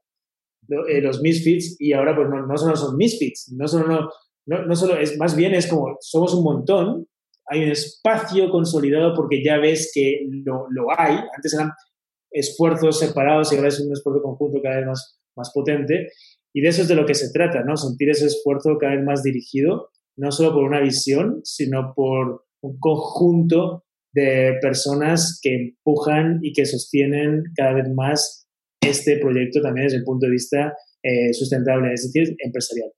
eh, los misfits, y ahora pues no, no solo son misfits, no solo, no, no, solo es, más bien es como somos un montón, hay un espacio consolidado porque ya ves que lo, lo hay, antes eran esfuerzos separados y ahora es un esfuerzo conjunto cada vez más, más potente, y de eso es de lo que se trata, ¿no? Sentir ese esfuerzo cada vez más dirigido, no solo por una visión, sino por un conjunto de personas que empujan y que sostienen cada vez más este proyecto también desde el punto de vista eh, sustentable, es decir, empresarial.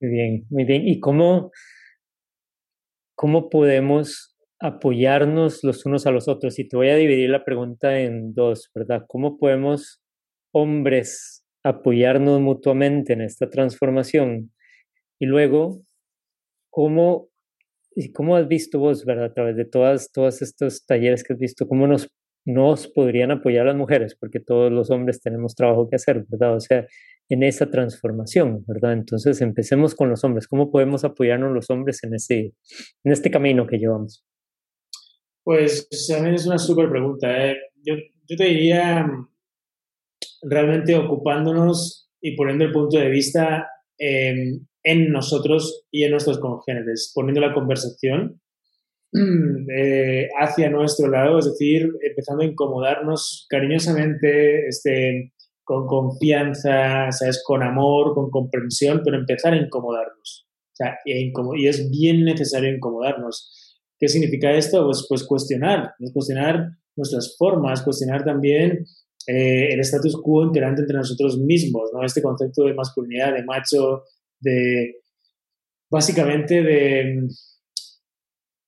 Muy bien, muy bien. ¿Y cómo, cómo podemos apoyarnos los unos a los otros? Y te voy a dividir la pregunta en dos, ¿verdad? ¿Cómo podemos hombres apoyarnos mutuamente en esta transformación? Y luego, ¿cómo, cómo has visto vos, verdad, a través de todas, todos estos talleres que has visto, cómo nos, nos podrían apoyar las mujeres? Porque todos los hombres tenemos trabajo que hacer, ¿verdad? O sea, en esa transformación, ¿verdad? Entonces, empecemos con los hombres. ¿Cómo podemos apoyarnos los hombres en, ese, en este camino que llevamos? Pues también es una súper pregunta. ¿eh? Yo, yo te diría realmente ocupándonos y poniendo el punto de vista eh, en nosotros y en nuestros congéneres, poniendo la conversación eh, hacia nuestro lado, es decir, empezando a incomodarnos cariñosamente, este, con confianza, ¿sabes? con amor, con comprensión, pero empezar a incomodarnos. O sea, y, es bien necesario incomodarnos. ¿Qué significa esto? Pues, pues cuestionar, cuestionar nuestras formas, cuestionar también eh, el status quo integrante entre nosotros mismos, ¿no? Este concepto de masculinidad, de macho, de básicamente de,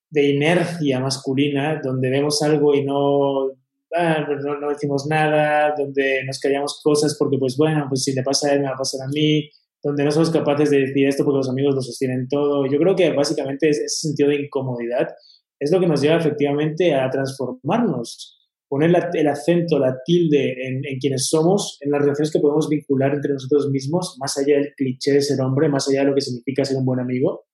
de inercia masculina, donde vemos algo y no, ah, pues no, decimos nada, donde nos callamos cosas porque pues bueno, pues si le pasa a él me va a pasar a mí, donde no somos capaces de decir esto porque los amigos lo sostienen todo. Yo creo que básicamente ese sentido de incomodidad es lo que nos lleva efectivamente a transformarnos poner el acento, la tilde en, quienes somos, en las relaciones que podemos vincular entre nosotros mismos, más allá del cliché de ser hombre, más allá de lo que significa ser un buen amigo,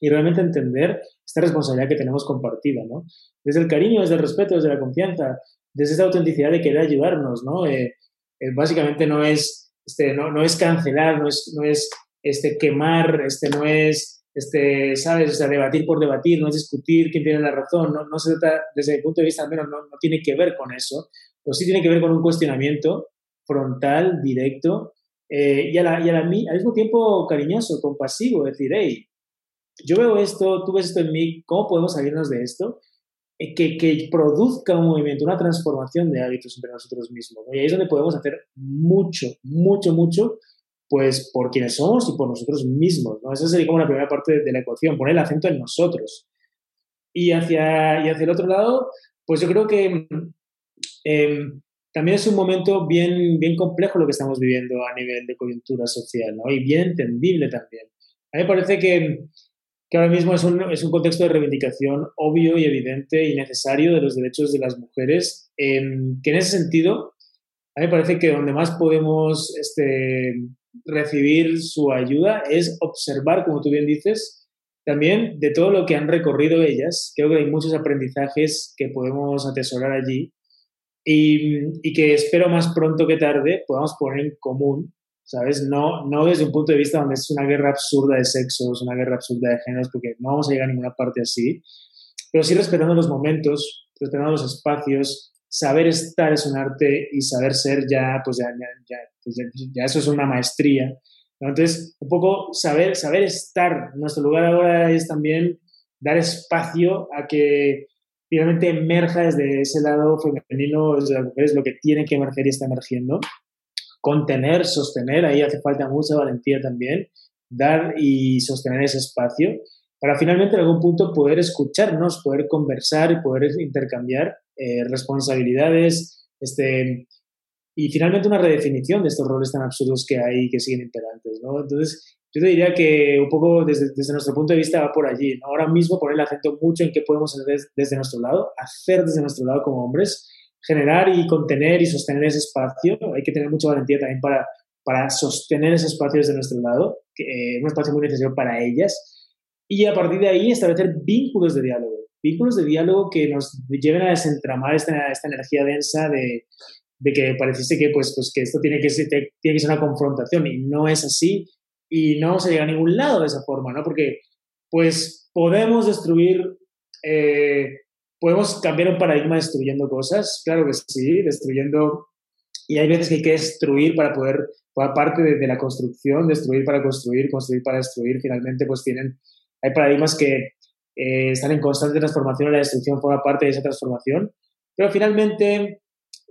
y realmente entender esta responsabilidad que tenemos compartida, ¿no? Desde el cariño, desde el respeto, desde la confianza, desde esa autenticidad de querer ayudarnos, ¿no? Eh, eh, básicamente no es, este, no, no es cancelar, no es, no es este, quemar, este, no es este, ¿sabes? O sea, debatir por debatir, no es discutir quién tiene la razón, no, no se trata, desde mi punto de vista al menos, no, no, tiene que ver con eso, pero sí tiene que ver con un cuestionamiento frontal, directo, eh, y, a la, y a al mismo tiempo cariñoso, compasivo, decir, hey, yo veo esto, tú ves esto en mí, ¿cómo podemos salirnos de esto? Eh, que, que, produzca un movimiento, una transformación de hábitos entre nosotros mismos. Y ahí es donde podemos hacer mucho, mucho, mucho pues por quienes somos y por nosotros mismos. ¿no? Esa sería como la primera parte de la ecuación, poner el acento en nosotros. Y hacia, y hacia el otro lado, pues yo creo que em, también es un momento bien, bien complejo lo que estamos viviendo a nivel de coyuntura social, ¿no? Y bien entendible también. A mí me parece que, que ahora mismo es un, es un, contexto de reivindicación obvio y evidente y necesario de los derechos de las mujeres, em, que en ese sentido, a mí me parece que donde más podemos este, recibir su ayuda es observar, como tú bien dices, también de todo lo que han recorrido ellas. Creo que hay muchos aprendizajes que podemos atesorar allí y, que espero más pronto que tarde podamos poner en común, ¿sabes? No, no desde un punto de vista donde es una guerra absurda de sexos, una guerra absurda de géneros, porque no vamos a llegar a ninguna parte así, pero sí respetando los momentos, respetando los espacios, saber estar es un arte y saber ser ya, pues ya, ya, pues ya, eso es una maestría. Entonces, un poco saber, saber estar. Nuestro lugar ahora es también dar espacio a que finalmente emerja desde ese lado femenino, desde las mujeres, lo que tiene que emerger y está emergiendo. Contener, sostener, ahí hace falta mucha valentía también, dar y sostener ese espacio para finalmente en algún punto poder escucharnos, poder conversar y poder intercambiar eh, responsabilidades este, y finalmente una redefinición de estos roles tan absurdos que hay y que siguen imperantes. ¿no? Entonces, yo te diría que un poco desde, desde nuestro punto de vista va por allí. Ahora mismo poner el acento mucho en qué podemos hacer desde nuestro lado, hacer desde nuestro lado como hombres, generar y contener y sostener ese espacio. Hay que tener mucha valentía también para, para sostener ese espacio desde nuestro lado, que, eh, un espacio muy necesario para ellas. Y a partir de ahí establecer vínculos de diálogo, vínculos de diálogo que nos lleven a desentramar esta, esta energía densa de, de que pareciese que, pues, pues, que esto tiene que, ser, tiene que ser una confrontación y no es así y no se llega a ningún lado de esa forma, ¿no? Porque pues podemos destruir, eh, podemos cambiar un paradigma destruyendo cosas, claro que sí, destruyendo, y hay veces que hay que destruir para poder, parte de, de la construcción, destruir para construir, construir para destruir, finalmente pues tienen, hay paradigmas que eh, están en constante transformación la destrucción forma parte de esa transformación, pero finalmente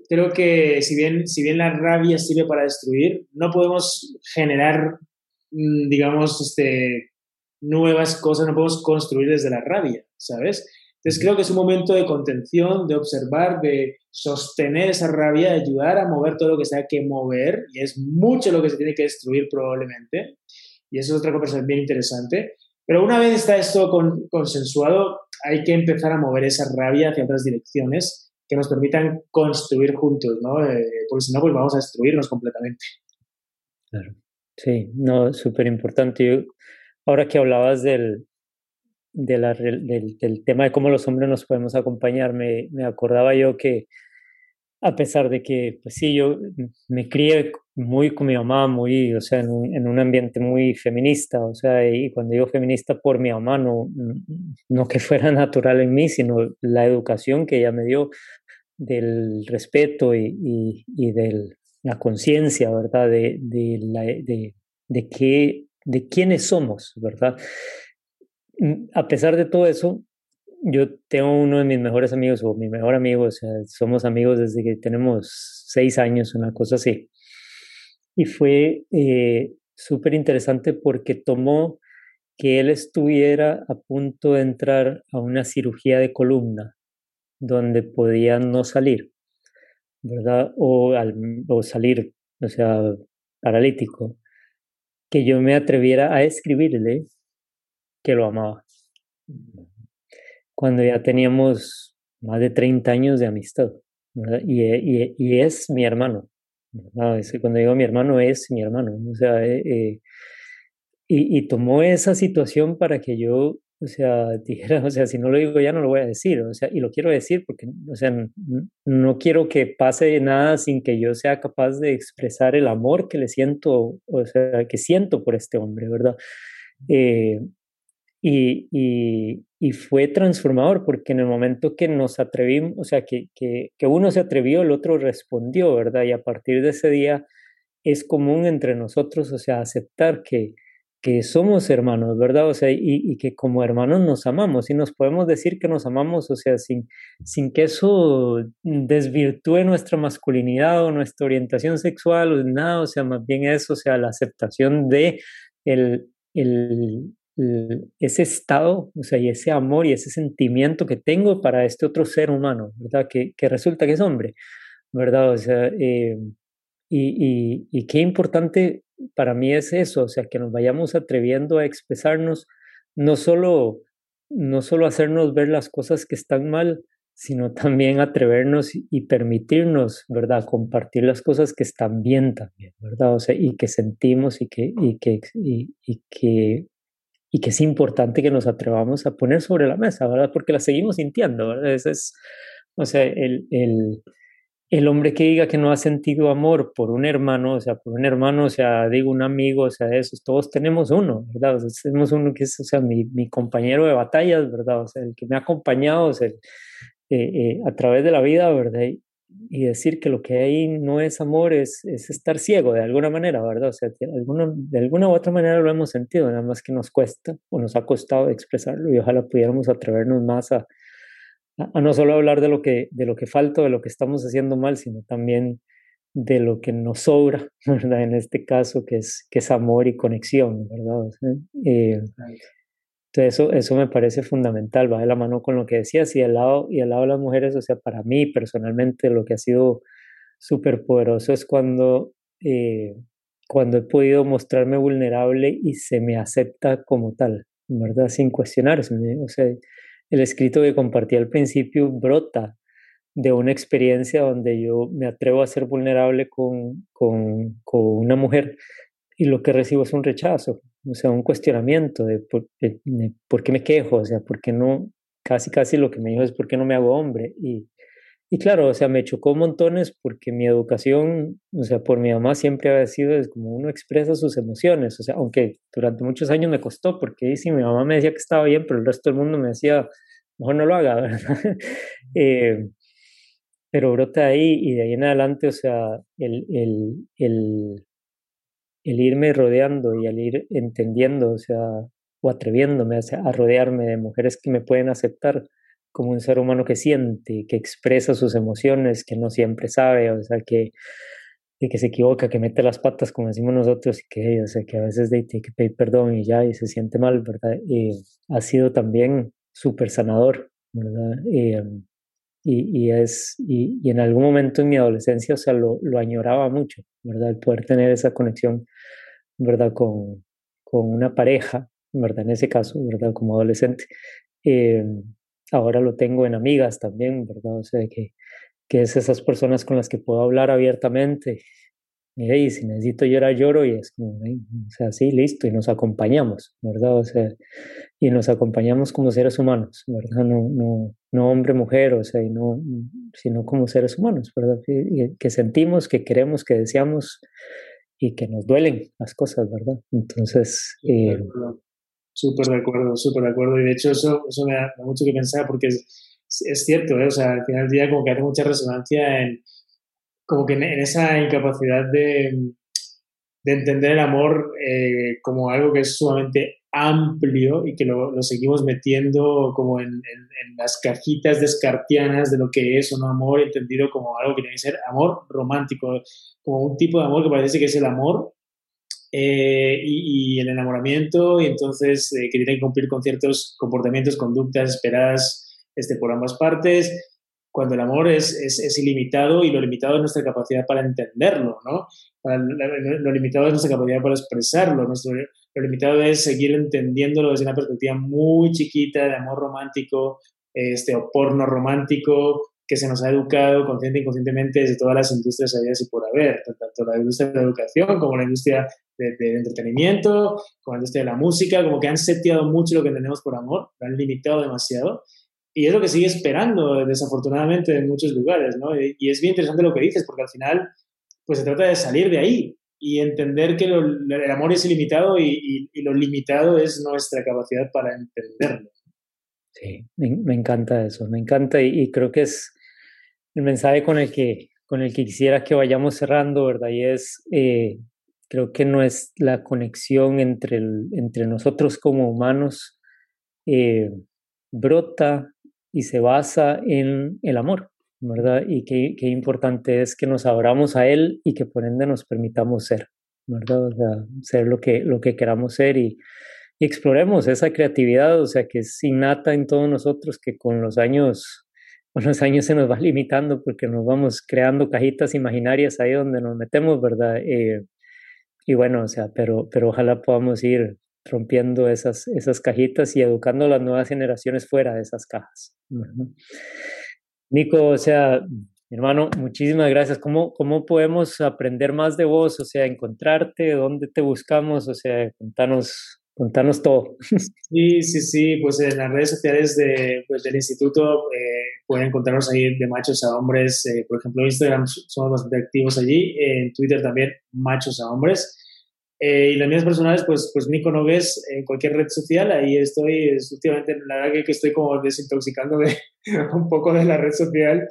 creo que si bien, si bien la rabia sirve para destruir, no podemos generar, mm, digamos, este, nuevas cosas, no podemos construir desde la rabia, ¿sabes? Entonces creo que es un momento de contención, de observar, de sostener esa rabia, de ayudar a mover todo lo que se haya que mover, y es mucho lo que se tiene que destruir probablemente, y eso es otra conversación bien interesante. Pero una vez está esto consensuado, hay que empezar a mover esa rabia hacia otras direcciones que nos permitan construir juntos, ¿no? Eh, porque si no, pues vamos a destruirnos completamente. Claro. Sí, no, súper importante. Ahora que hablabas del, del, del, tema de cómo los hombres nos podemos acompañar, me, me, acordaba yo que a pesar de que, pues sí, yo me crié muy con mi mamá, muy, o sea, en en un ambiente muy feminista, o sea, y cuando digo feminista por mi mamá, no, no que fuera [LAUGHS] natural en mí, sino la educación que ella me dio del respeto y, y, y de la conciencia, ¿verdad? De, de, la, de, de, qué, de quiénes somos, ¿verdad? Mm, a pesar de todo eso, yo tengo uno de mis mejores amigos, o mi mejor amigo, o sea, somos amigos desde que tenemos seis años, una cosa así. Y fue eh, súper interesante porque tomó que él estuviera a punto de entrar a una cirugía de columna, donde podía no salir, ¿verdad? O, al, o salir, o sea, paralítico, que yo me atreviera a escribirle que lo amaba cuando ya teníamos más de 30 años de amistad. Y, y, y, es mi hermano. Cuando digo mi hermano, es mi hermano. O sea, eh, eh, y, y, tomó esa situación para que yo, o sea, [LAUGHS] dijera, o sea, si no lo digo ya no lo voy a decir. O sea, y lo quiero decir porque, o sea, no quiero que pase nada sin que yo sea capaz de expresar el amor que le siento, o sea, que siento por este hombre, ¿verdad? Eh, y, y, y, fue transformador porque en el momento que nos atrevimos, o sea, que, que, que, uno se atrevió, el otro respondió, ¿verdad? Y a partir de ese día es común entre nosotros, o sea, aceptar que, que somos hermanos, ¿verdad? O sea, y, y, que como hermanos nos amamos y nos podemos decir que nos amamos, o sea, sin, sin que eso desvirtúe nuestra masculinidad o nuestra orientación sexual o nada, o sea, más bien eso, o sea, la aceptación de el, el, ese estado, o sea, y ese amor y ese sentimiento que tengo para este otro ser humano, ¿verdad? Que, que resulta que es hombre, ¿verdad? O sea, eh, y, y, qué importante para mí es eso, o sea, que nos vayamos atreviendo a expresarnos, no solo, no solo hacernos ver las cosas que están mal, sino también atrevernos y permitirnos, ¿verdad? Compartir las cosas que están bien también, ¿verdad? O sea, y que sentimos y que, y que y que es importante que nos atrevamos a poner sobre la mesa, ¿verdad? Porque la seguimos sintiendo, ¿verdad? Ese es, o sea, el, el, el hombre que diga que no ha sentido amor por un hermano, o sea, por un hermano, o sea, digo un amigo, o sea, esos, todos tenemos uno, ¿verdad? Tenemos uno que es, o sea, mi, compañero de batallas, ¿verdad? O sea, el que me ha acompañado, eh, eh, a través de la vida, ¿verdad? Y decir que lo que hay no es amor es, es estar ciego de alguna manera, ¿verdad? O sea, de alguna, de alguna u otra manera lo hemos sentido, nada más que nos cuesta o nos ha costado expresarlo y ojalá pudiéramos atrevernos más a, a, no solo hablar de lo, que, de lo que falta, de lo que estamos haciendo mal, sino también de lo que nos sobra, [LAUGHS] ¿verdad? En este caso, que es, que es amor y conexión, ¿verdad? O sea, eh, entonces eso, eso me parece fundamental, va de la mano con lo que decías y al lado, lado de las mujeres, o sea, para mí personalmente lo que ha sido súper poderoso es cuando, eh, cuando he podido mostrarme vulnerable y se me acepta como tal, ¿verdad? Sin cuestionarse. O sea, el escrito que compartí al principio brota de una experiencia donde yo me atrevo a ser vulnerable con, con, con una mujer y lo que recibo es un rechazo, o sea, un cuestionamiento de por, de, por, qué me quejo, o sea, por qué no, casi casi lo que me dijo es por qué no me hago hombre. Y, y claro, o sea, me chocó montones porque mi educación, o sea, por mi mamá siempre había sido es como uno expresa sus emociones, o sea, aunque durante muchos años me costó, porque sí, mi mamá me decía que estaba bien, pero el resto del mundo me decía, mejor no lo haga, [LAUGHS] ¿verdad? eh, pero brota ahí y de ahí en adelante, o sea, el, el, el, el irme rodeando y el ir entendiendo, o sea, o atreviéndome a rodearme de mujeres que me pueden aceptar como un ser humano que siente, que expresa sus emociones, que no siempre sabe, o sea, que, que se equivoca, que mete las patas, como decimos nosotros, que, o que a veces de, tiene que pedir perdón y ya, y se siente mal, ¿verdad? Y ha sido también súper sanador, ¿verdad? Y, y, es, y, en algún momento en mi adolescencia, o sea, lo, lo añoraba mucho, ¿verdad? El poder tener esa conexión, ¿verdad? Con, con una pareja, ¿verdad? En ese caso, ¿verdad? Como adolescente. Eh, ahora lo tengo en amigas también, ¿verdad? O sea, que, que es esas personas con las que puedo hablar abiertamente. Y si necesito llorar, lloro y es como, o sea, sí, listo, y nos acompañamos, ¿verdad? O sea, y nos acompañamos como seres humanos, ¿verdad? No, no, no hombre, mujer, o sea, y no, sino como seres humanos, ¿verdad? Y, que sentimos, que queremos, que deseamos y que nos duelen las cosas, ¿verdad? Entonces, eh, Súper de acuerdo, súper de acuerdo. Y de hecho eso, eso me, da, mucho que pensar porque es, es cierto, ¿eh? o sea, al final del día como que hace mucha resonancia en, como que en, esa incapacidad de, de, entender el amor eh, como algo que es sumamente amplio y que lo, seguimos metiendo como en, las cajitas descartianas de lo que es no amor, entendido como algo que tiene que ser amor romántico, como un tipo de amor que parece que es el amor eh, y, el enamoramiento, y entonces eh, que tienen que cumplir con ciertos comportamientos, conductas esperadas este, por ambas partes, cuando el amor es, es, ilimitado y lo limitado es nuestra capacidad para entenderlo, ¿no? lo, limitado es nuestra capacidad para expresarlo, nuestro, lo limitado es seguir entendiéndolo desde una perspectiva muy chiquita de amor romántico, este, o porno romántico, que se nos ha educado consciente e inconscientemente desde todas las industrias habidas y por haber, tanto la industria de la educación como la industria del de entretenimiento, como la industria de la música, como que han seteado mucho lo que entendemos por amor, lo han limitado demasiado. Y es lo que sigue esperando, desafortunadamente, en muchos lugares, ¿no? Y, es bien interesante lo que dices, porque al final, pues se trata de salir de ahí y entender que el amor es ilimitado y, y, lo limitado es nuestra capacidad para entenderlo. Sí, me, encanta eso, me encanta y, creo que es el mensaje con el que, con el que quisiera que vayamos cerrando, ¿verdad? Y es, eh, creo que no es la conexión entre, entre nosotros como humanos eh, brota y se basa en el amor, ¿verdad? Y qué, qué, importante es que nos abramos a Él y que por ende nos permitamos ser, ¿verdad? O sea, ser lo que, lo que queramos ser y, y exploremos esa creatividad, o sea, que es innata en todos nosotros, que con los años con los años se nos va [LAUGHS] limitando porque nos vamos creando cajitas imaginarias ahí donde nos metemos, ¿verdad? Eh, y bueno, o sea, pero, pero ojalá podamos ir rompiendo esas, esas cajitas y educando a las nuevas generaciones fuera de esas cajas. Nico, o sea, hermano, muchísimas gracias. ¿Cómo, ¿Cómo podemos aprender más de vos? O sea, encontrarte, dónde te buscamos, o sea, contanos Contanos todo. Sí, sí, sí, pues en las redes sociales de, pues, del instituto eh, pueden encontrarnos ahí de machos a hombres, eh, por ejemplo, Instagram somos bastante activos allí, en Twitter también machos a hombres. Eh, y las mías personales, pues, pues Nico Nogues en cualquier red social, ahí estoy, últimamente, la verdad que, estoy como desintoxicándome [LAUGHS] un poco de la red social,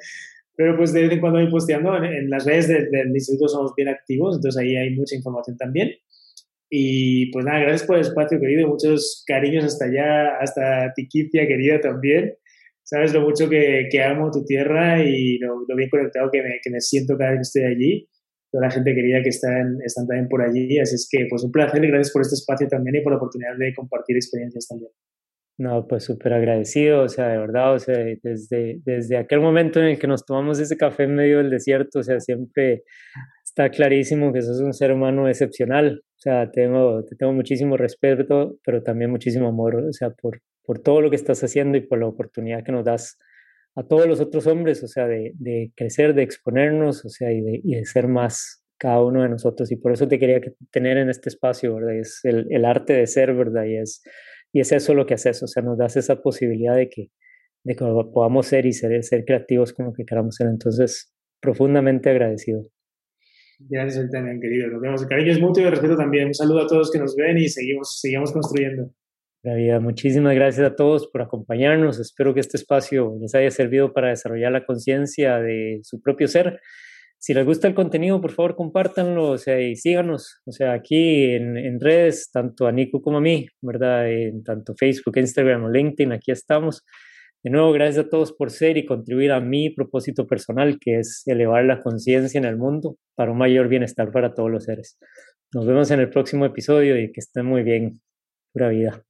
pero pues de vez en cuando voy posteando, en, las redes del instituto somos bien activos, entonces ahí hay mucha información también. Y pues nada, gracias por el espacio, querido. Muchos cariños hasta allá, hasta Tiquicia, querida también. Sabes lo mucho que, que amo tu tierra y lo, bien conectado que me, que me, siento cada vez que estoy allí. Toda la gente querida que están, están también por allí. Así es que, pues un placer y gracias por este espacio también y por la oportunidad de compartir experiencias también. No, pues súper agradecido, o sea, de verdad, o sea, desde, desde aquel momento en el que nos tomamos ese café en medio del desierto, o sea, siempre está clarísimo que sos un ser humano excepcional, o sea, tengo, te tengo muchísimo respeto, pero también muchísimo amor, o sea, por, por todo lo que estás haciendo y por la oportunidad que nos das a todos los otros hombres, o sea, de, de crecer, de exponernos, o sea, y de, y de, ser más cada uno de nosotros. Y por eso te quería tener en este espacio, ¿verdad? Es el, el, arte de ser, ¿verdad? Y es, y es eso lo que haces, o sea, nos das esa posibilidad de que, de que podamos ser y ser, ser creativos como que queramos ser. Entonces, profundamente agradecido. Gracias, también, querido. Nos vemos. Cariño es mutuo y respeto también. Un saludo a todos que nos ven y seguimos, seguimos construyendo. La vida. Muchísimas gracias a todos por acompañarnos. Espero que este espacio les haya servido para desarrollar la conciencia de su propio ser. Si les gusta el contenido, por favor, compártanlo o sea, y síganos. O sea, aquí en, en, redes, tanto a Nico como a mí, ¿verdad? En tanto Facebook, Instagram o LinkedIn, aquí estamos. De nuevo, gracias a todos por ser y contribuir a mi propósito personal, que es elevar la conciencia en el mundo para un mayor bienestar para todos los seres. Nos vemos en el próximo episodio y que estén muy bien. Pura vida.